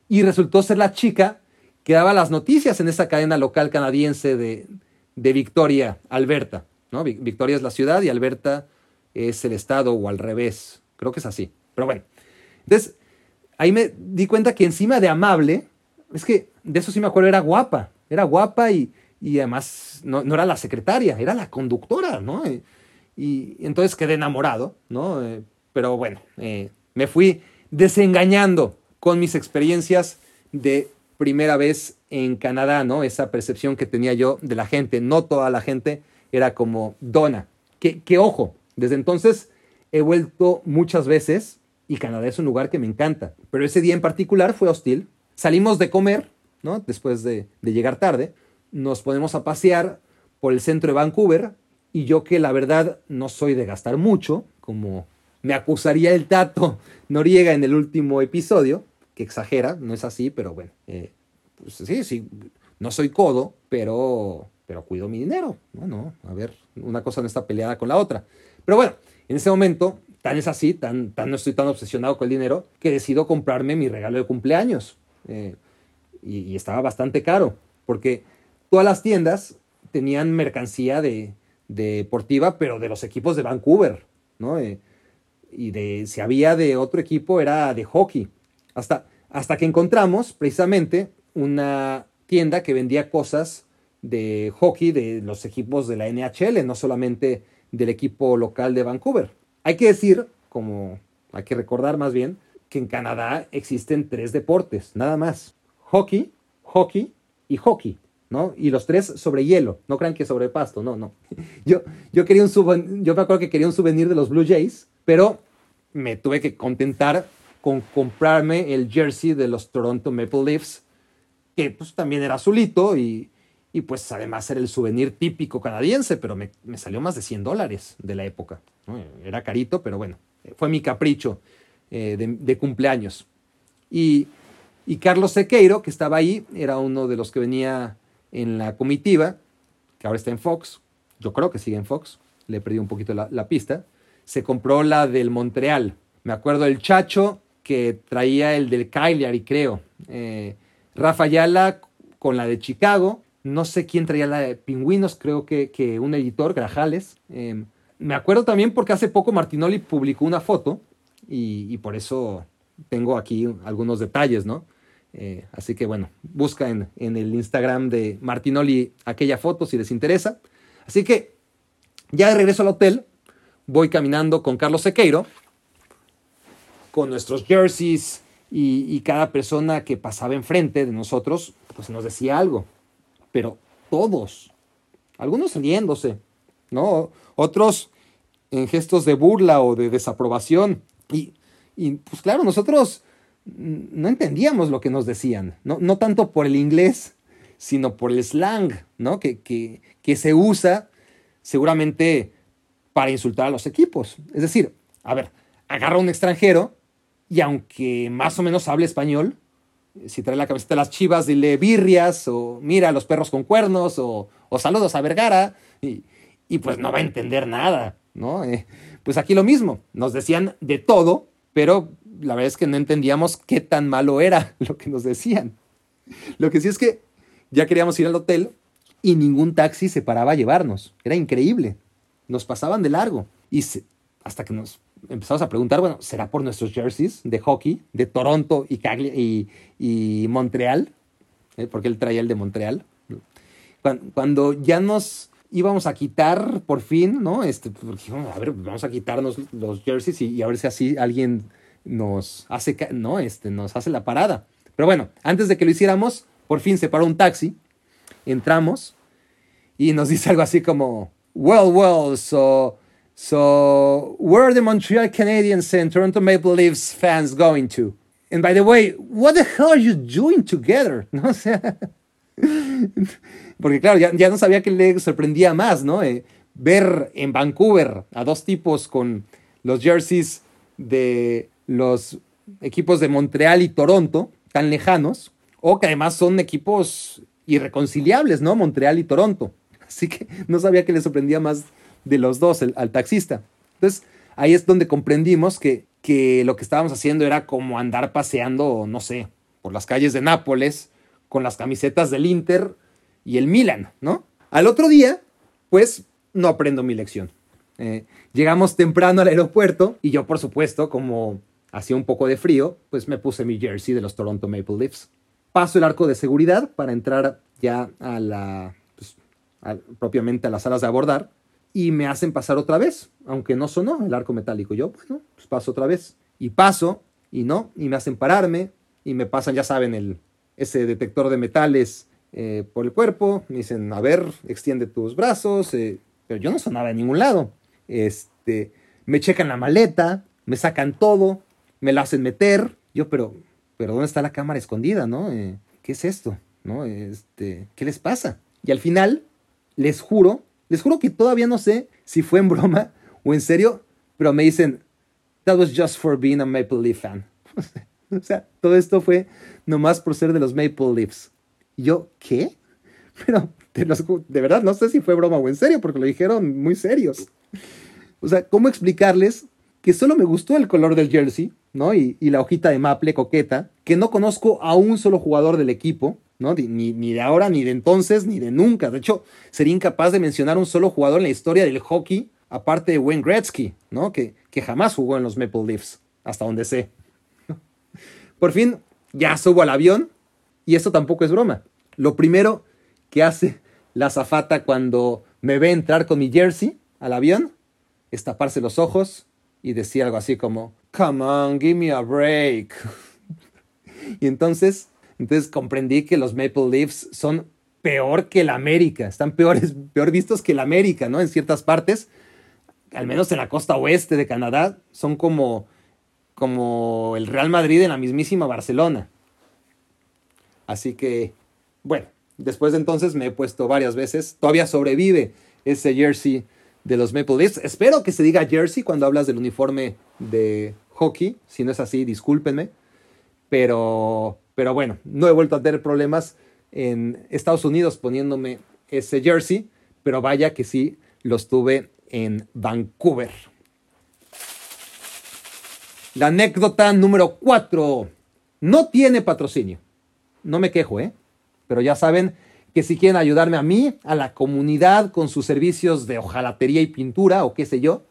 y resultó ser la chica que daba las noticias en esa cadena local canadiense de, de Victoria, Alberta. ¿no? Victoria es la ciudad y Alberta es el estado o al revés. Creo que es así. Pero bueno, entonces, ahí me di cuenta que encima de amable, es que de eso sí me acuerdo, era guapa, era guapa y, además no, era la secretaria, era la conductora, ¿no? Y, entonces quedé enamorado, ¿no? Eh, pero bueno, eh, me fui desengañando con mis experiencias de primera vez en Canadá, ¿no? Esa percepción que tenía yo de la gente, no toda la gente era como dona. Que, que ojo, desde entonces he vuelto muchas veces y Canadá es un lugar que me encanta. Pero ese día en particular fue hostil. Salimos de comer, ¿no? Después de, llegar tarde, nos ponemos a pasear por el centro de Vancouver y yo que la verdad no soy de gastar mucho, como me acusaría el tato Noriega en el último episodio, que exagera, no es así, pero bueno, eh, pues sí, sí, no soy codo, pero pero cuido mi dinero. No, no, a ver, una cosa no está peleada con la otra. Pero bueno, en ese momento, tan es así, tan, tan no estoy tan obsesionado con el dinero, que decido comprarme mi regalo de cumpleaños. Eh, y, estaba bastante caro, porque todas las tiendas tenían mercancía de, deportiva, pero de los equipos de Vancouver, ¿no? Eh, y de, si había de otro equipo, era de hockey. Hasta, hasta que encontramos precisamente una tienda que vendía cosas de hockey de los equipos de la NHL, no solamente del equipo local de Vancouver. Hay que decir, como hay que recordar más bien, que en Canadá existen tres deportes, nada más. Hockey, hockey y hockey, ¿no? Y los tres sobre hielo, no crean que sobre pasto, no, no. <laughs> Yo, yo, quería un yo me acuerdo que quería un souvenir de los Blue Jays, pero me tuve que contentar con comprarme el jersey de los Toronto Maple Leafs, que pues también era azulito y, y pues además era el souvenir típico canadiense, pero me, me salió más de 100 dólares de la época. Era carito, pero bueno, fue mi capricho eh, de, cumpleaños. Y, y Carlos Sequeiro, que estaba ahí, era uno de los que venía en la comitiva, que ahora está en Fox, yo creo que sigue en Fox, le perdí un poquito la pista se compró la del Montreal. Me acuerdo el Chacho que traía el del Cagliari, creo. Eh, Rafa Ayala con la de Chicago. No sé quién traía la de Pingüinos, creo que, que un editor, Grajales. Em, me acuerdo también porque hace poco Martinoli publicó una foto y, por eso tengo aquí algunos detalles, ¿no? Eh, así que bueno, busca en, en, el Instagram de Martinoli aquella foto si les interesa. Así que ya de regreso al hotel, voy caminando con Carlos Sequeiro, con nuestros jerseys y, cada persona que pasaba enfrente de nosotros, pues nos decía algo. Pero todos, algunos riéndose, ¿no? Otros en gestos de burla o de desaprobación. Y, pues claro, nosotros no entendíamos lo que nos decían, no, no tanto por el inglés, sino por el slang, ¿no? Que, que, que se usa seguramente para insultar a los equipos. Es decir, a ver, agarra a un extranjero y aunque más o menos hable español, si trae la camiseta de las chivas, dile birrias o mira a los perros con cuernos o, saludos a Vergara y, pues no va a entender nada, ¿no? Eh, pues aquí lo mismo, nos decían de todo, pero la verdad es que no entendíamos qué tan malo era <laughs> lo que nos decían. Lo que sí es que ya queríamos ir al hotel y ningún taxi se paraba a llevarnos. Era increíble nos pasaban de largo. Y hasta que nos empezamos a preguntar, bueno, ¿será por nuestros jerseys de hockey de Toronto y, y, Montreal? ¿Eh? Porque él traía el de Montreal. Cuando, ya nos íbamos a quitar por fin, ¿no? Este, pues, a ver, vamos a quitarnos los jerseys y, a ver si así alguien nos hace, ¿no? Este, nos hace la parada. Pero bueno, antes de que lo hiciéramos, por fin se paró un taxi, entramos y nos dice algo así como, Well, well, so so where are the Montreal Canadiens and Toronto Maple Leafs fans going to? And by the way, what the hell are you doing together? <laughs> ¿No? O porque claro, ya, ya, no sabía que le sorprendía más, ¿no? Eh, ver en Vancouver a dos tipos con los jerseys de los equipos de Montreal y Toronto, tan lejanos, o que además son equipos irreconciliables, ¿no? Montreal y Toronto. Así que no sabía que le sorprendía más de los dos al taxista. Entonces, ahí es donde comprendimos que, que lo que estábamos haciendo era como andar paseando, no sé, por las calles de Nápoles con las camisetas del Inter y el Milan, ¿no? Al otro día, pues, no aprendo mi lección. Eh, llegamos temprano al aeropuerto y yo, por supuesto, como hacía un poco de frío, pues me puse mi jersey de los Toronto Maple Leafs. Paso el arco de seguridad para entrar ya a la propiamente a las salas de abordar y me hacen pasar otra vez, aunque no sonó el arco metálico. Yo, bueno, pues paso otra vez. Y paso, y no, y me hacen pararme, y me pasan, ya saben, el, ese detector de metales eh, por el cuerpo. Me dicen, a ver, extiende tus brazos, eh, pero yo no sonaba en ningún lado. Este, me checan la maleta, me sacan todo, me la hacen meter. Yo, pero, pero ¿dónde está la cámara escondida, no? Eh, ¿Qué es esto? ¿No? Este, ¿qué les pasa? Y al final les juro, les juro que todavía no sé si fue en broma o en serio, pero me dicen, that was just for being a Maple Leaf fan. <laughs> o sea, todo esto fue nomás por ser de los Maple Leafs. Y yo, ¿qué? <laughs> Pero de verdad no sé si fue broma o en serio, porque lo dijeron muy serios. O sea, ¿cómo explicarles que solo me gustó el color del jersey, ¿no? Y, la hojita de maple coqueta, que no conozco a un solo jugador del equipo, ¿no? Ni, ni, de ahora, ni de entonces, ni de nunca. De hecho, sería incapaz de mencionar un solo jugador en la historia del hockey, aparte de Wayne Gretzky, ¿no? Que, que jamás jugó en los Maple Leafs, hasta donde sé. <laughs> Por fin, ya subo al avión, y esto tampoco es broma. Lo primero que hace la zafata cuando me ve entrar con mi jersey al avión es taparse los ojos y decir algo así como, come on, give me a break. <laughs> y entonces, entonces comprendí que los Maple Leafs son peor que la América, están peores, <laughs> peor vistos que la América, ¿no? En ciertas partes, al menos en la costa oeste de Canadá, son como, como el Real Madrid en la mismísima Barcelona. Así que, bueno, después de entonces me he puesto varias veces, todavía sobrevive ese jersey de los Maple Leafs. Espero que se diga jersey cuando hablas del uniforme de hockey. Si no es así, discúlpenme. Pero, pero bueno, no he vuelto a tener problemas en Estados Unidos poniéndome ese jersey. Pero vaya que sí los tuve en Vancouver. La anécdota número 4. No tiene patrocinio. No me quejo, ¿eh? Pero ya saben que si quieren ayudarme a mí, a la comunidad con sus servicios de hojalatería y pintura o qué sé yo,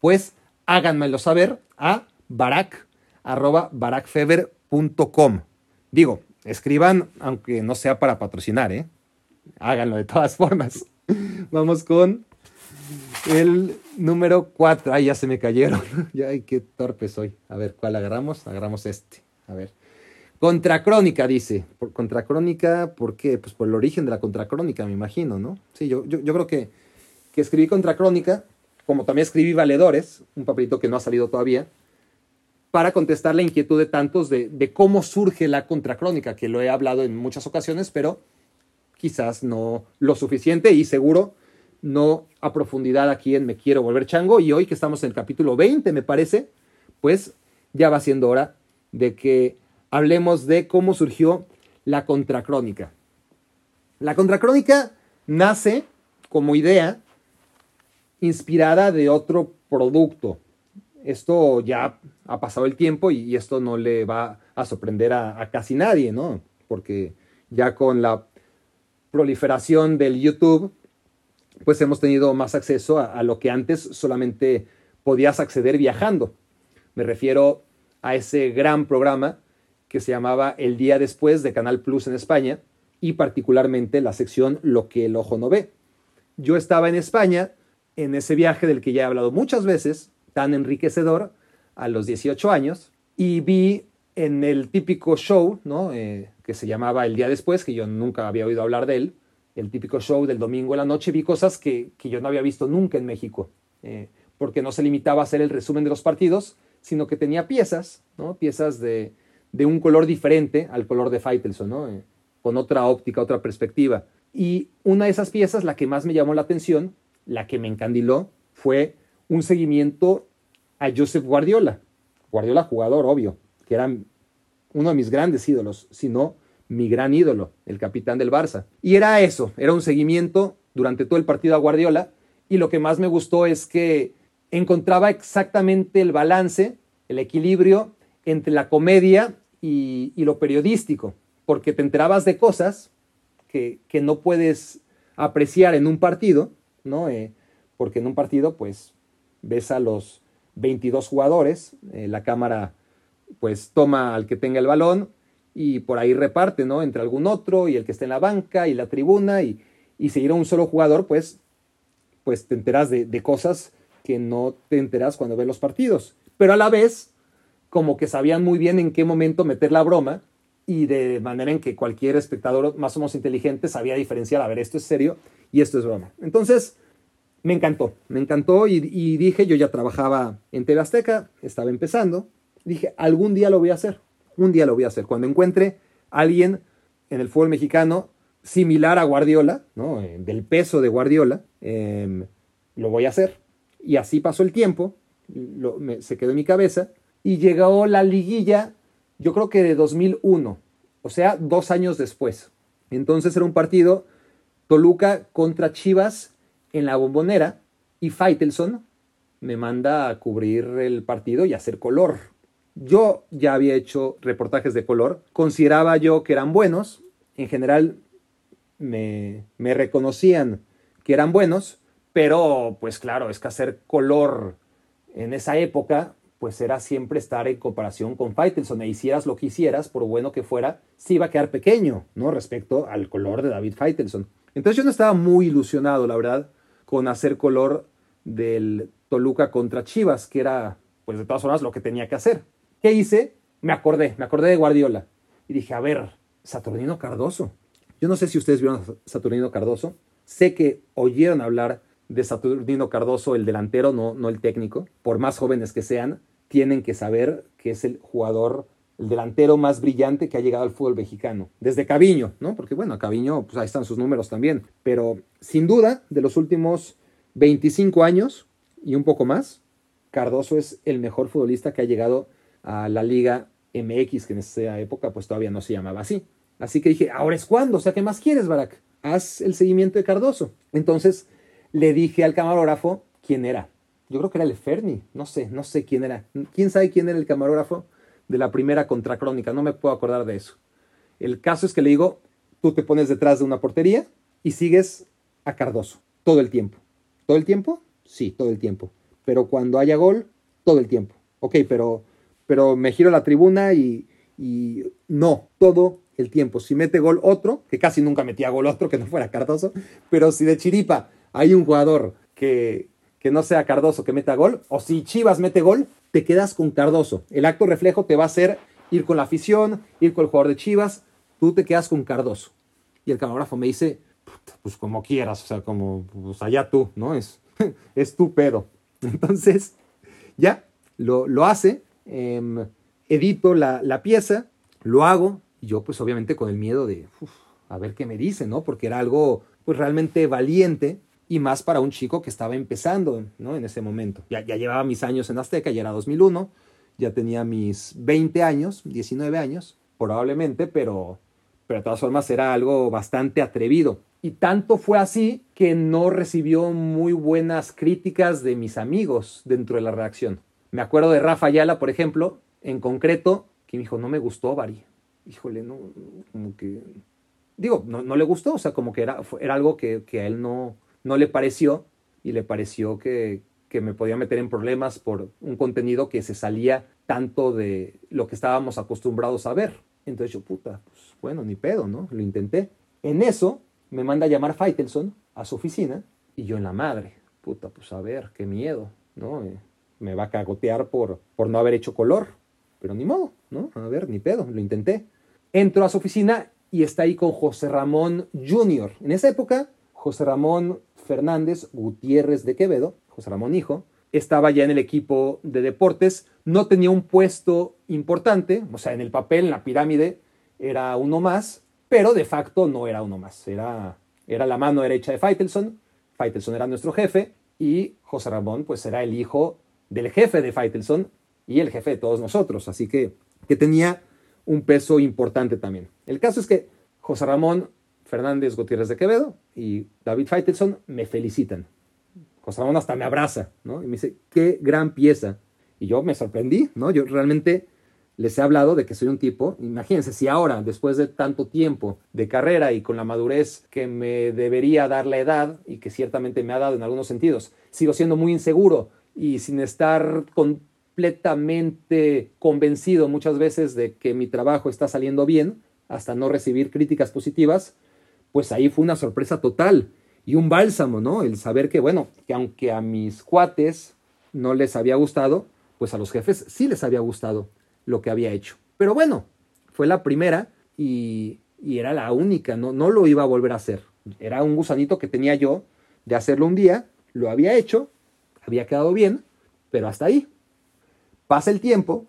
pues háganmelo saber a barak, arroba barakfeber.com. Digo, escriban aunque no sea para patrocinar, ¿eh? Háganlo de todas <laughs> formas. Vamos con el número 4. Ay, ya se me cayeron. <laughs> Ay, qué torpe soy. A ver, ¿cuál agarramos? Agarramos este. A ver. Contracrónica, dice. Por contracrónica, ¿por qué? Pues por el origen de la contracrónica, me imagino, ¿no? Sí, yo, yo, creo que, que escribí contracrónica, como también escribí valedores, un papelito que no ha salido todavía, para contestar la inquietud de tantos de, cómo surge la contracrónica, que lo he hablado en muchas ocasiones, pero quizás no lo suficiente y seguro no a profundidad aquí en Me Quiero Volver Chango. Y hoy que estamos en el capítulo 20, me parece, pues ya va siendo hora de que hablemos de cómo surgió la contracrónica. La contracrónica nace como idea inspirada de otro producto. Esto ya ha pasado el tiempo y, esto no le va a sorprender a, casi nadie, ¿no? Porque ya con la proliferación del YouTube, pues hemos tenido más acceso a lo que antes solamente podías acceder viajando. Me refiero a ese gran programa que se llamaba El día después de Canal Plus en España y particularmente la sección Lo que el ojo no ve. Yo estaba en España en ese viaje del que ya he hablado muchas veces, tan enriquecedor, a los 18 años, y vi en el típico show, ¿no? Eh, que se llamaba El día después, que yo nunca había oído hablar de él, el típico show del domingo en la noche, vi cosas que, yo no había visto nunca en México, eh, porque no se limitaba a hacer el resumen de los partidos, sino que tenía piezas, piezas de, de un color diferente al color de Faitelson. Eh, con otra óptica, otra perspectiva. Y una de esas piezas, la que más me llamó la atención, la que me encandiló, fue un seguimiento a Joseph Guardiola. Guardiola, jugador, obvio, que era uno de mis grandes ídolos, sino mi gran ídolo, el capitán del Barça. Y era eso, era un seguimiento durante todo el partido a Guardiola. Y lo que más me gustó es que encontraba exactamente el balance, el equilibrio entre la comedia y, lo periodístico, porque te enterabas de cosas que, no puedes apreciar en un partido, ¿no? Eh, porque en un partido, pues, ves a los 22 jugadores, eh, la cámara, pues, toma al que tenga el balón y por ahí reparte, ¿no? Entre algún otro y el que está en la banca y la tribuna y, y seguir a un solo jugador, pues, pues te enteras de, de cosas que no te enteras cuando ves los partidos. Pero a la vez, como que sabían muy bien en qué momento meter la broma y de manera en que cualquier espectador más o menos inteligente sabía diferenciar, a ver, esto es serio y esto es broma. Entonces, me encantó, me encantó y, dije, yo ya trabajaba en TV Azteca, estaba empezando, dije, algún día lo voy a hacer, un día lo voy a hacer. Cuando encuentre a alguien en el fútbol mexicano similar a Guardiola, ¿no? Eh, del peso de Guardiola, em, lo voy a hacer. Y así pasó el tiempo, se quedó en mi cabeza y llegó la liguilla, yo creo que de 2001, o sea, dos años después. Entonces era un partido Toluca contra Chivas en la bombonera y Faitelson me manda a cubrir el partido y hacer color. Yo ya había hecho reportajes de color, consideraba yo que eran buenos, en general me, me reconocían que eran buenos, pero pues claro, es que hacer color en esa época pues era siempre estar en comparación con Faitelson. E hicieras lo que hicieras, por bueno que fuera, sí iba a quedar pequeño, ¿no? Respecto al color de David Faitelson. Entonces yo no estaba muy ilusionado, la verdad, con hacer color del Toluca contra Chivas, que era, pues de todas formas, lo que tenía que hacer. ¿Qué hice? Me acordé, me acordé de Guardiola. Y dije, a ver, Saturnino Cardoso. Yo no sé si ustedes vieron a Saturnino Cardoso. Sé que oyeron hablar de Saturnino Cardoso, el delantero, no, no el técnico, por más jóvenes que sean tienen que saber que es el jugador, el delantero más brillante que ha llegado al fútbol mexicano. Desde Caviño, ¿no? Porque bueno, Caviño, pues ahí están sus números también. Pero sin duda, de los últimos 25 años y un poco más, Cardoso es el mejor futbolista que ha llegado a la Liga MX, que en esa época pues todavía no se llamaba así. Así que dije, ahora es cuando, o sea, ¿qué más quieres, Barack? Haz el seguimiento de Cardoso. Entonces le dije al camarógrafo quién era yo creo que era el Ferni, no sé, no sé quién era. ¿Quién sabe quién era el camarógrafo de la primera contracrónica? No me puedo acordar de eso. El caso es que le digo, tú te pones detrás de una portería y sigues a Cardoso todo el tiempo. ¿Todo el tiempo? Sí, todo el tiempo. Pero cuando haya gol, todo el tiempo. Ok, pero, pero me giro a la tribuna y, y no, todo el tiempo. Si mete gol otro, que casi nunca metía gol otro que no fuera Cardoso, pero si de chiripa hay un jugador que, que no sea Cardoso que meta gol, o si Chivas mete gol, te quedas con Cardoso. El acto reflejo te va a hacer ir con la afición, ir con el jugador de Chivas, tú te quedas con Cardoso. Y el camarógrafo me dice, pues como quieras, o sea, como, pues allá tú, ¿no? Es, <laughs> es tu pedo. <laughs> Entonces, ya, lo, lo hace, em, edito la, la, pieza, lo hago, y yo pues obviamente con el miedo de, a ver qué me dice, ¿no? Porque era algo pues realmente valiente y más para un chico que estaba empezando ¿no? en ese momento. Ya, ya llevaba mis años en Azteca, ya era 2001, ya tenía mis 20 años, 19 años, probablemente, pero, pero de todas formas era algo bastante atrevido. Y tanto fue así que no recibió muy buenas críticas de mis amigos dentro de la redacción. Me acuerdo de Rafa Ayala, por ejemplo, en concreto, que me dijo, no me gustó, Bari. Híjole, no, como que... Digo, no, no le gustó, o sea, como que era, era algo que, que a él no, no le pareció y le pareció que, que me podía meter en problemas por un contenido que se salía tanto de lo que estábamos acostumbrados a ver. Entonces yo, puta, pues bueno, ni pedo, ¿no? Lo intenté. En eso me manda a llamar Faitelson a su oficina y yo en la madre, puta, pues a ver, qué miedo, ¿no? Eh, me va a cagotear por, por no haber hecho color, pero ni modo, ¿no? A ver, ni pedo, lo intenté. Entro a su oficina y está ahí con José Ramón Jr. En esa época, José Ramón Fernández Gutiérrez de Quevedo, José Ramón Hijo, estaba ya en el equipo de deportes, no tenía un puesto importante, o sea, en el papel, en la pirámide, era uno más, pero de facto no era uno más, era, era la mano derecha de Faitelson, Faitelson era nuestro jefe y José Ramón pues era el hijo del jefe de Faitelson y el jefe de todos nosotros, así que, que tenía un peso importante también. El caso es que José Ramón Fernández Gutiérrez de Quevedo y David Faitelson me felicitan. José Ramón hasta me abraza, ¿no? Y me dice, qué gran pieza. Y yo me sorprendí, ¿no? Yo realmente les he hablado de que soy un tipo, imagínense si ahora, después de tanto tiempo de carrera y con la madurez que me debería dar la edad y que ciertamente me ha dado en algunos sentidos, sigo siendo muy inseguro y sin estar completamente convencido muchas veces de que mi trabajo está saliendo bien, hasta no recibir críticas positivas, pues ahí fue una sorpresa total y un bálsamo, ¿no? El saber que, bueno, que aunque a mis cuates no les había gustado, pues a los jefes sí les había gustado lo que había hecho. Pero bueno, fue la primera y, y era la única, ¿no? no lo iba a volver a hacer. Era un gusanito que tenía yo de hacerlo un día, lo había hecho, había quedado bien, pero hasta ahí. Pasa el tiempo,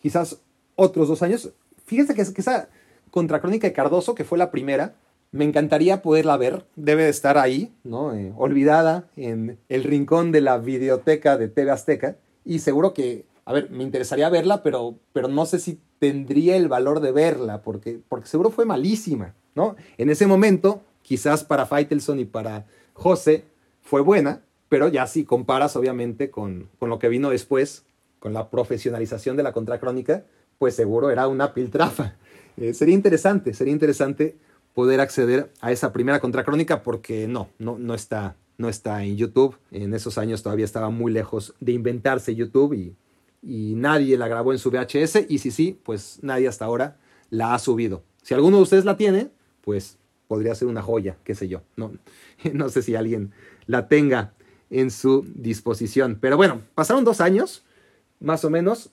quizás otros dos años. Fíjense que, que esa contracrónica de Cardoso, que fue la primera, me encantaría poderla ver, debe de estar ahí, ¿no? Eh, olvidada en el rincón de la videoteca de TV Azteca. Y seguro que, a ver, me interesaría verla, pero, pero no sé si tendría el valor de verla, porque, porque seguro fue malísima, ¿no? En ese momento, quizás para Faitelson y para José fue buena, pero ya si comparas obviamente con, con lo que vino después, con la profesionalización de la contracrónica, pues seguro era una piltrafa. Eh, sería interesante, sería interesante poder acceder a esa primera contracrónica porque no, no, no está, no está en YouTube. En esos años todavía estaba muy lejos de inventarse YouTube y, nadie la grabó en su VHS y si sí, pues nadie hasta ahora la ha subido. Si alguno de ustedes la tiene, pues podría ser una joya, qué sé yo. No, <laughs> no sé si alguien la tenga en su disposición. Pero bueno, pasaron dos años, más o menos,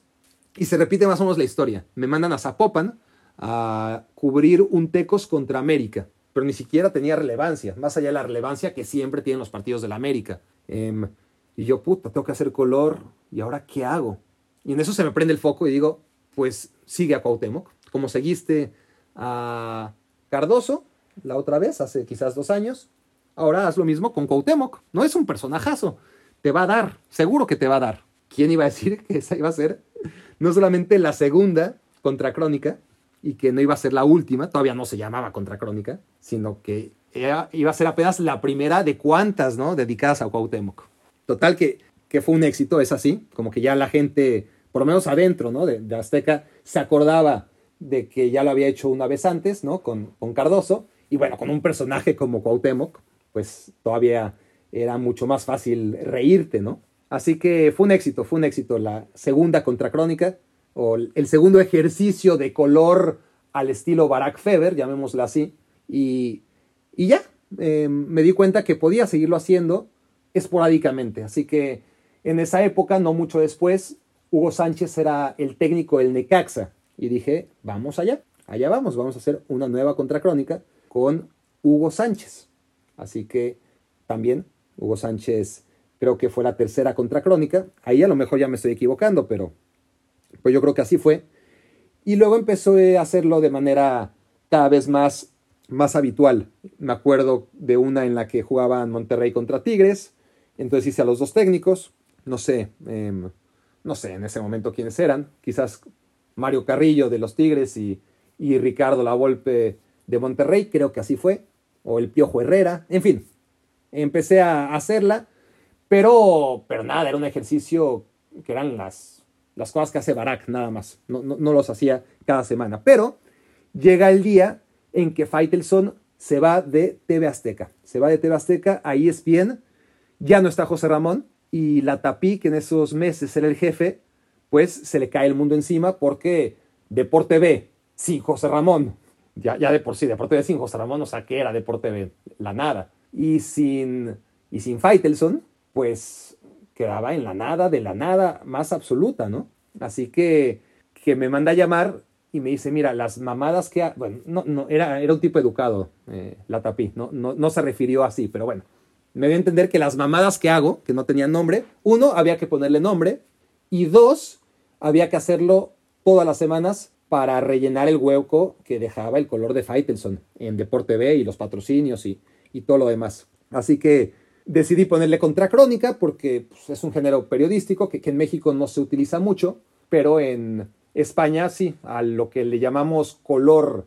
y se repite más o menos la historia. Me mandan a Zapopan a cubrir un Tecos contra América, pero ni siquiera tenía relevancia, más allá de la relevancia que siempre tienen los partidos de la América. Em, y yo, puta, tengo que hacer color, ¿y ahora qué hago? Y en eso se me prende el foco y digo, pues sigue a Cuauhtémoc, como seguiste a Cardoso la otra vez, hace quizás dos años, ahora haz lo mismo con Cuauhtémoc. No es un personajazo, te va a dar, seguro que te va a dar. ¿Quién iba a decir <laughs> que esa iba a ser no solamente la segunda contracrónica y que no iba a ser la última, todavía no se llamaba contracrónica, sino que iba a ser apenas la primera de cuantas, ¿no? Dedicadas a Cuauhtémoc. Total que, que fue un éxito, es así, como que ya la gente, por lo menos adentro, ¿no? De, Azteca, se acordaba de que ya lo había hecho una vez antes, ¿no? Con, con Cardoso, y bueno, con un personaje como Cuauhtémoc, pues todavía era mucho más fácil reírte, ¿no? Así que fue un éxito, fue un éxito la segunda contracrónica, o el segundo ejercicio de color al estilo Barack Feber, llamémoslo así, y, y ya, em, me di cuenta que podía seguirlo haciendo esporádicamente. Así que en esa época, no mucho después, Hugo Sánchez era el técnico del Necaxa, y dije, vamos allá, allá vamos, vamos a hacer una nueva contracrónica con Hugo Sánchez. Así que también Hugo Sánchez creo que fue la tercera contracrónica. Ahí a lo mejor ya me estoy equivocando, pero pues yo creo que así fue. Y luego empezó a hacerlo de manera cada vez más, más habitual. Me acuerdo de una en la que jugaban Monterrey contra Tigres. Entonces hice a los dos técnicos. No sé, em, no sé en ese momento quiénes eran. Quizás Mario Carrillo de los Tigres y, y Ricardo Lavolpe de Monterrey. Creo que así fue. O el Piojo Herrera. En fin, empecé a hacerla pero, pero nada, era un ejercicio que eran las, las cosas que hace Barack, nada más. No, no, los hacía cada semana. Pero llega el día en que Faitelson se va de TV Azteca. Se va de TV Azteca a ESPN. Ya no está José Ramón. Y la Tapí, que en esos meses era el jefe, pues se le cae el mundo encima porque Deporte B, sin José Ramón, ya, ya de por sí, Deporte B sin José Ramón, o sea, que era Deporte B? La nada. Y sin, y sin Faitelson, pues quedaba en la nada, de la nada más absoluta, ¿no? Así que, que me manda a llamar y me dice, mira, las mamadas que... Bueno, no, no, era, era un tipo educado, eh, la tapí, ¿no? ¿no? No se refirió así, pero bueno, me dio a entender que las mamadas que hago, que no tenían nombre, uno, había que ponerle nombre, y dos, había que hacerlo todas las semanas para rellenar el hueco que dejaba el color de Faitelson en Deporte B y los patrocinios y, y todo lo demás. Así que Decidí ponerle contracrónica porque pues, es un género periodístico que, en México no se utiliza mucho, pero en España sí, a lo que le llamamos color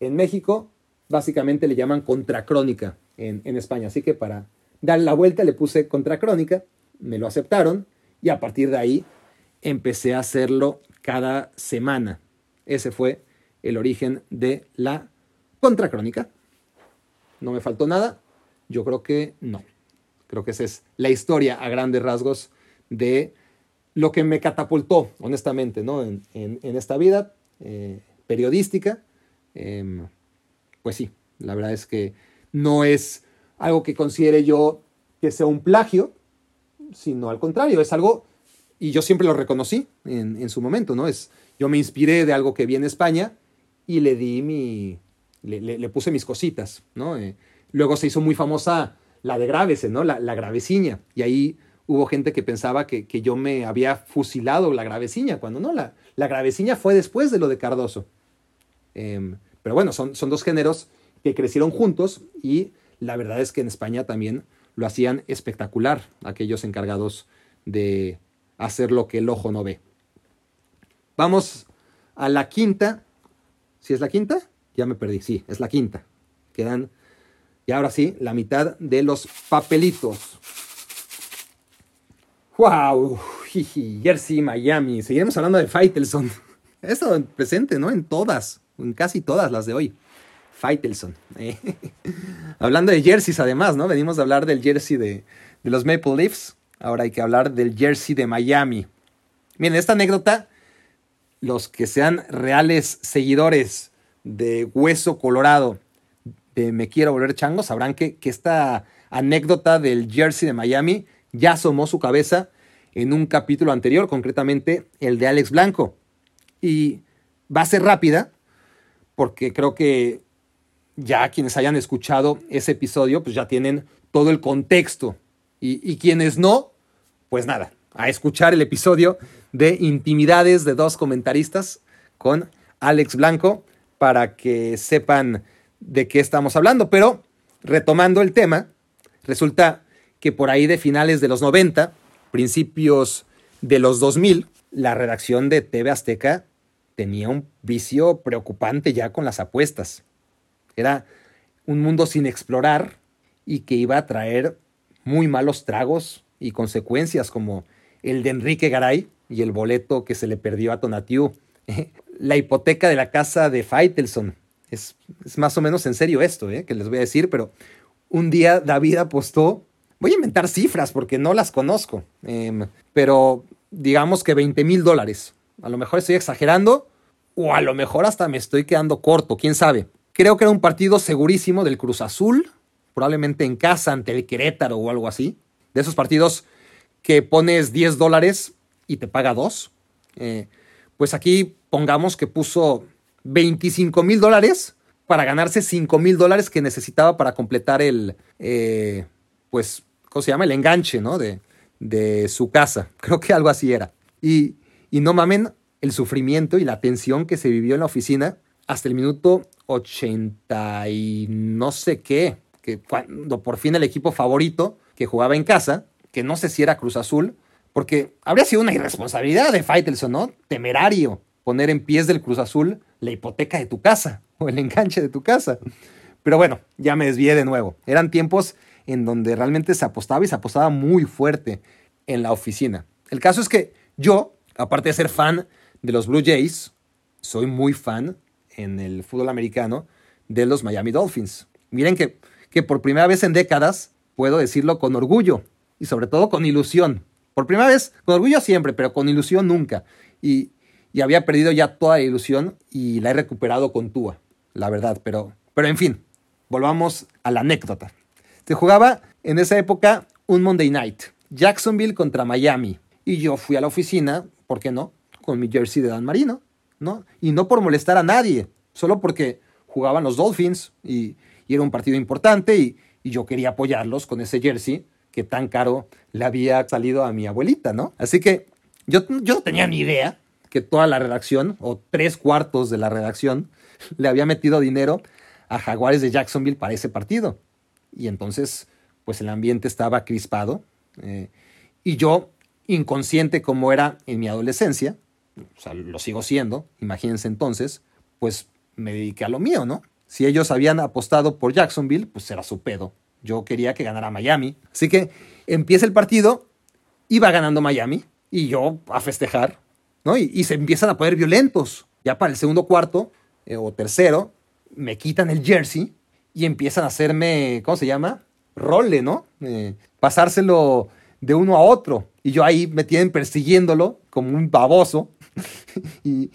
en México, básicamente le llaman contracrónica en, España. Así que para dar la vuelta le puse contracrónica, me lo aceptaron y a partir de ahí empecé a hacerlo cada semana. Ese fue el origen de la contracrónica. ¿No me faltó nada? Yo creo que no. Creo que esa es la historia a grandes rasgos de lo que me catapultó, honestamente, ¿no? en, esta vida eh, periodística. Em, pues sí, la verdad es que no es algo que considere yo que sea un plagio, sino al contrario, es algo, y yo siempre lo reconocí en, su momento, ¿no? Es, yo me inspiré de algo que vi en España y le di mi, le, puse mis cositas, ¿no? Eh, luego se hizo muy famosa la de Gravese, ¿no? La, la graveciña. Y ahí hubo gente que pensaba que, yo me había fusilado la graveciña, cuando no, la, la graveciña fue después de lo de Cardoso. Em, pero bueno, son, son dos géneros que crecieron juntos y la verdad es que en España también lo hacían espectacular, aquellos encargados de hacer lo que el ojo no ve. Vamos a la quinta. ¿Si es la quinta? Ya me perdí. Sí, es la quinta. Quedan Y ahora sí, la mitad de los papelitos. ¡Wow! Jersey, Miami. Seguiremos hablando de Faitelson. <laughs> Estado presente, ¿no? En todas, en casi todas las de hoy. Faitelson. Eh. <laughs> Hablando de jerseys, además, ¿no? Venimos a hablar del jersey de, de los Maple Leafs. Ahora hay que hablar del jersey de Miami. Miren, esta anécdota, los que sean reales seguidores de Hueso Colorado de Me Quiero Volver Chango, sabrán que, que esta anécdota del jersey de Miami ya asomó su cabeza en un capítulo anterior, concretamente el de Alex Blanco. Y va a ser rápida, porque creo que ya quienes hayan escuchado ese episodio, pues ya tienen todo el contexto. Y, quienes no, pues nada, a escuchar el episodio de Intimidades de dos comentaristas con Alex Blanco para que sepan de qué estamos hablando. Pero retomando el tema, resulta que por ahí de finales de los 90, principios de los 2000, la redacción de TV Azteca tenía un vicio preocupante ya con las apuestas. Era un mundo sin explorar y que iba a traer muy malos tragos y consecuencias como el de Enrique Garay y el boleto que se le perdió a Tonatiu. <laughs> La hipoteca de la casa de Faitelson. Es, más o menos en serio esto, ¿eh? que les voy a decir, pero un día David apostó, voy a inventar cifras porque no las conozco, em, pero digamos que 20 mil dólares. A lo mejor estoy exagerando o a lo mejor hasta me estoy quedando corto, quién sabe. Creo que era un partido segurísimo del Cruz Azul, probablemente en casa ante el Querétaro o algo así. De esos partidos que pones 10 dólares y te paga 2. Eh, pues aquí pongamos que puso 25 mil dólares para ganarse 5 mil dólares que necesitaba para completar el, eh, pues, ¿cómo se llama? El enganche, ¿no? De, de su casa. <laughs> Creo que algo así era. Y, y no mamen el sufrimiento y la tensión que se vivió en la oficina hasta el minuto 80 y no sé qué, que cuando por fin el equipo favorito que jugaba en casa, que no sé si era Cruz Azul, porque habría sido una irresponsabilidad de Faitelson, ¿no? Temerario poner en pies del Cruz Azul la hipoteca de tu casa <laughs> o el enganche de tu casa. Pero bueno, ya me desvié de nuevo. Eran tiempos en donde realmente se apostaba y se apostaba muy fuerte en la oficina. El caso es que yo, aparte de ser fan de los Blue Jays, soy muy fan en el fútbol americano de los Miami Dolphins. Miren que, que por primera vez en décadas puedo decirlo con orgullo y sobre todo con ilusión. Por primera vez, con orgullo siempre, pero con ilusión nunca. Y, y había perdido ya toda la ilusión y la he recuperado con Tua, la verdad. Pero, pero en fin, volvamos a la anécdota. Se jugaba en esa época un Monday Night, Jacksonville contra Miami. Y yo fui a la oficina, ¿por qué no? Con mi jersey de Dan Marino. Y no por molestar a nadie, solo porque jugaban los Dolphins y, era un partido importante y, yo quería apoyarlos con ese jersey que tan caro le había salido a mi abuelita, ¿no? Así que yo, yo no tenía ni idea que toda la redacción, o tres cuartos de la redacción, le había metido dinero a Jaguares de Jacksonville para ese partido. Y entonces, pues el ambiente estaba crispado. Eh, y yo, inconsciente como era en mi adolescencia, o sea, lo sigo siendo, imagínense entonces, pues me dediqué a lo mío, ¿no? Si ellos habían apostado por Jacksonville, pues era su pedo. Yo quería que ganara Miami. Así que empieza el partido, iba ganando Miami, y yo a festejar, Y, se empiezan a poner violentos. Ya para el segundo cuarto eh, o tercero, me quitan el jersey y empiezan a hacerme, ¿cómo se llama? Role, ¿no? Eh, pasárselo de uno a otro. Y yo ahí me tienen persiguiéndolo como un baboso. <laughs> y,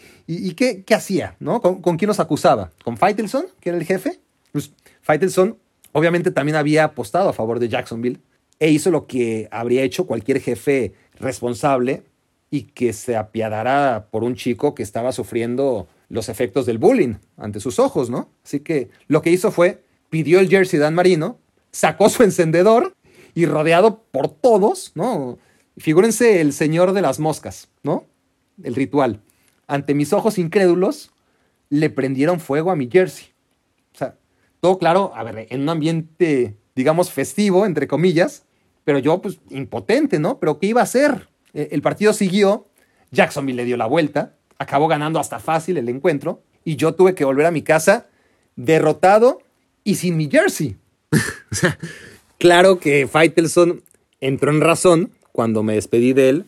qué, hacía? ¿no? ¿Con, quién nos acusaba? ¿Con Faitelson, que era el jefe? Pues Faitelson obviamente también había apostado a favor de Jacksonville e hizo lo que habría hecho cualquier jefe responsable y que se apiadara por un chico que estaba sufriendo los efectos del bullying ante sus ojos, ¿no? Así que lo que hizo fue, pidió el jersey Dan Marino, sacó su encendedor y rodeado por todos, ¿no? Figúrense el señor de las moscas, ¿no? El ritual. Ante mis ojos incrédulos, le prendieron fuego a mi jersey. O sea, todo claro, a ver, en un ambiente, digamos, festivo, entre comillas, pero yo, pues, impotente, ¿no? Pero ¿qué iba a hacer? E, el partido siguió, Jacksonville le dio la vuelta, acabó ganando hasta fácil el encuentro, y yo tuve que volver a mi casa derrotado y sin mi jersey. <laughs> o sea, claro que Faitelson entró en razón cuando me despedí de él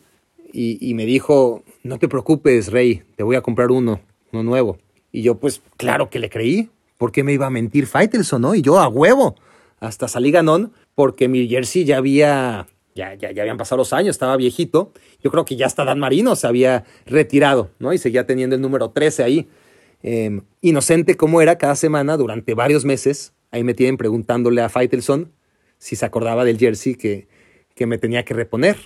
y, y, me dijo, no te preocupes, Rey, te voy a comprar uno, uno nuevo. Y yo pues claro que le creí, ¿por qué me iba a mentir Faitelson, no? Y yo a huevo, hasta salí ganón porque mi jersey ya había, ya, ya, ya habían pasado los años, estaba viejito. Yo creo que ya hasta Dan Marino se había retirado, ¿no? Y seguía teniendo el número 13 ahí. Eh, inocente como era, cada semana, durante varios meses, ahí me tienen preguntándole a Faitelson si se acordaba del jersey que, que me tenía que reponer.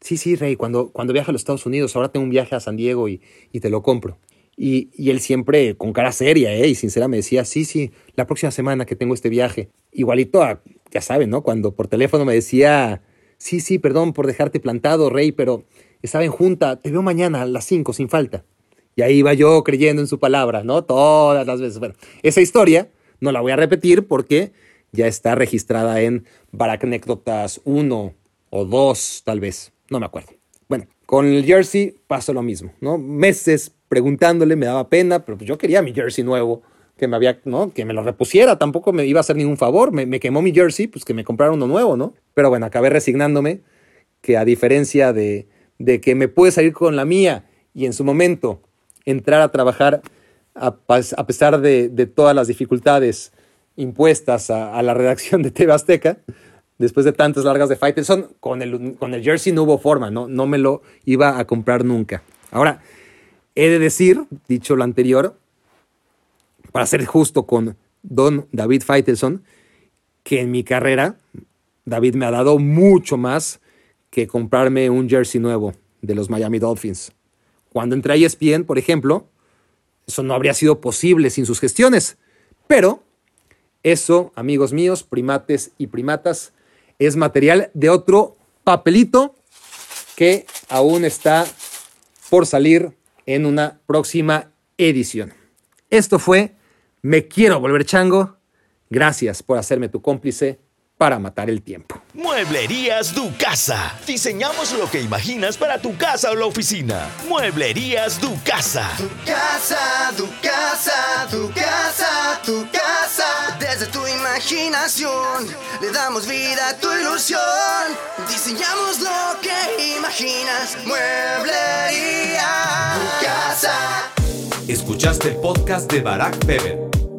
Sí, sí, Rey, cuando, cuando a los Estados Unidos, ahora tengo un viaje a San Diego y, y te lo compro. Y, y, él siempre con cara seria ¿eh? y sincera me decía, sí, sí, la próxima semana que tengo este viaje. Igualito ya saben, ¿no? Cuando por teléfono me decía, sí, sí, perdón por dejarte plantado, Rey, pero estaba en junta, te veo mañana a las 5 sin falta. Y ahí iba yo creyendo en su palabra, ¿no? Todas las veces. Bueno, esa historia no la voy a repetir porque ya está registrada en Baracnécdotas 1 o 2, tal vez. No me acuerdo. Bueno, con el jersey pasó lo mismo, ¿no? Meses preguntándole, me daba pena, pero pues yo quería mi jersey nuevo, que me había, ¿no? Que me lo repusiera, tampoco me iba a hacer ningún favor, me, me quemó mi jersey, pues que me comprara uno nuevo, ¿no? Pero bueno, acabé resignándome que a diferencia de, de que me pude salir con la mía y en su momento entrar a trabajar a, pesar de, de, todas las dificultades impuestas a, a, la redacción de TV Azteca, después de tantas largas de Faitelson, con el, con el jersey no hubo forma, ¿no? no me lo iba a comprar nunca. Ahora, he de decir, dicho lo anterior, para ser justo con don David Faitelson, que en mi carrera David me ha dado mucho más que comprarme un jersey nuevo de los Miami Dolphins. Cuando entré a ESPN, por ejemplo, eso no habría sido posible sin sus gestiones. Pero eso, amigos míos, primates y primatas, es material de otro papelito que aún está por salir en una próxima edición. Esto fue Me quiero volver chango. Gracias por hacerme tu cómplice para matar el tiempo. Mueblerías Du Casa. Diseñamos lo que imaginas para tu casa o la oficina. Mueblerías Du Casa. Tu casa, tu casa, tu casa, tu casa. Desde tu imaginación le damos vida a tu ilusión. Diseñamos lo que imaginas. Mueblería Tu casa. Escuchaste el podcast de Barack Feber.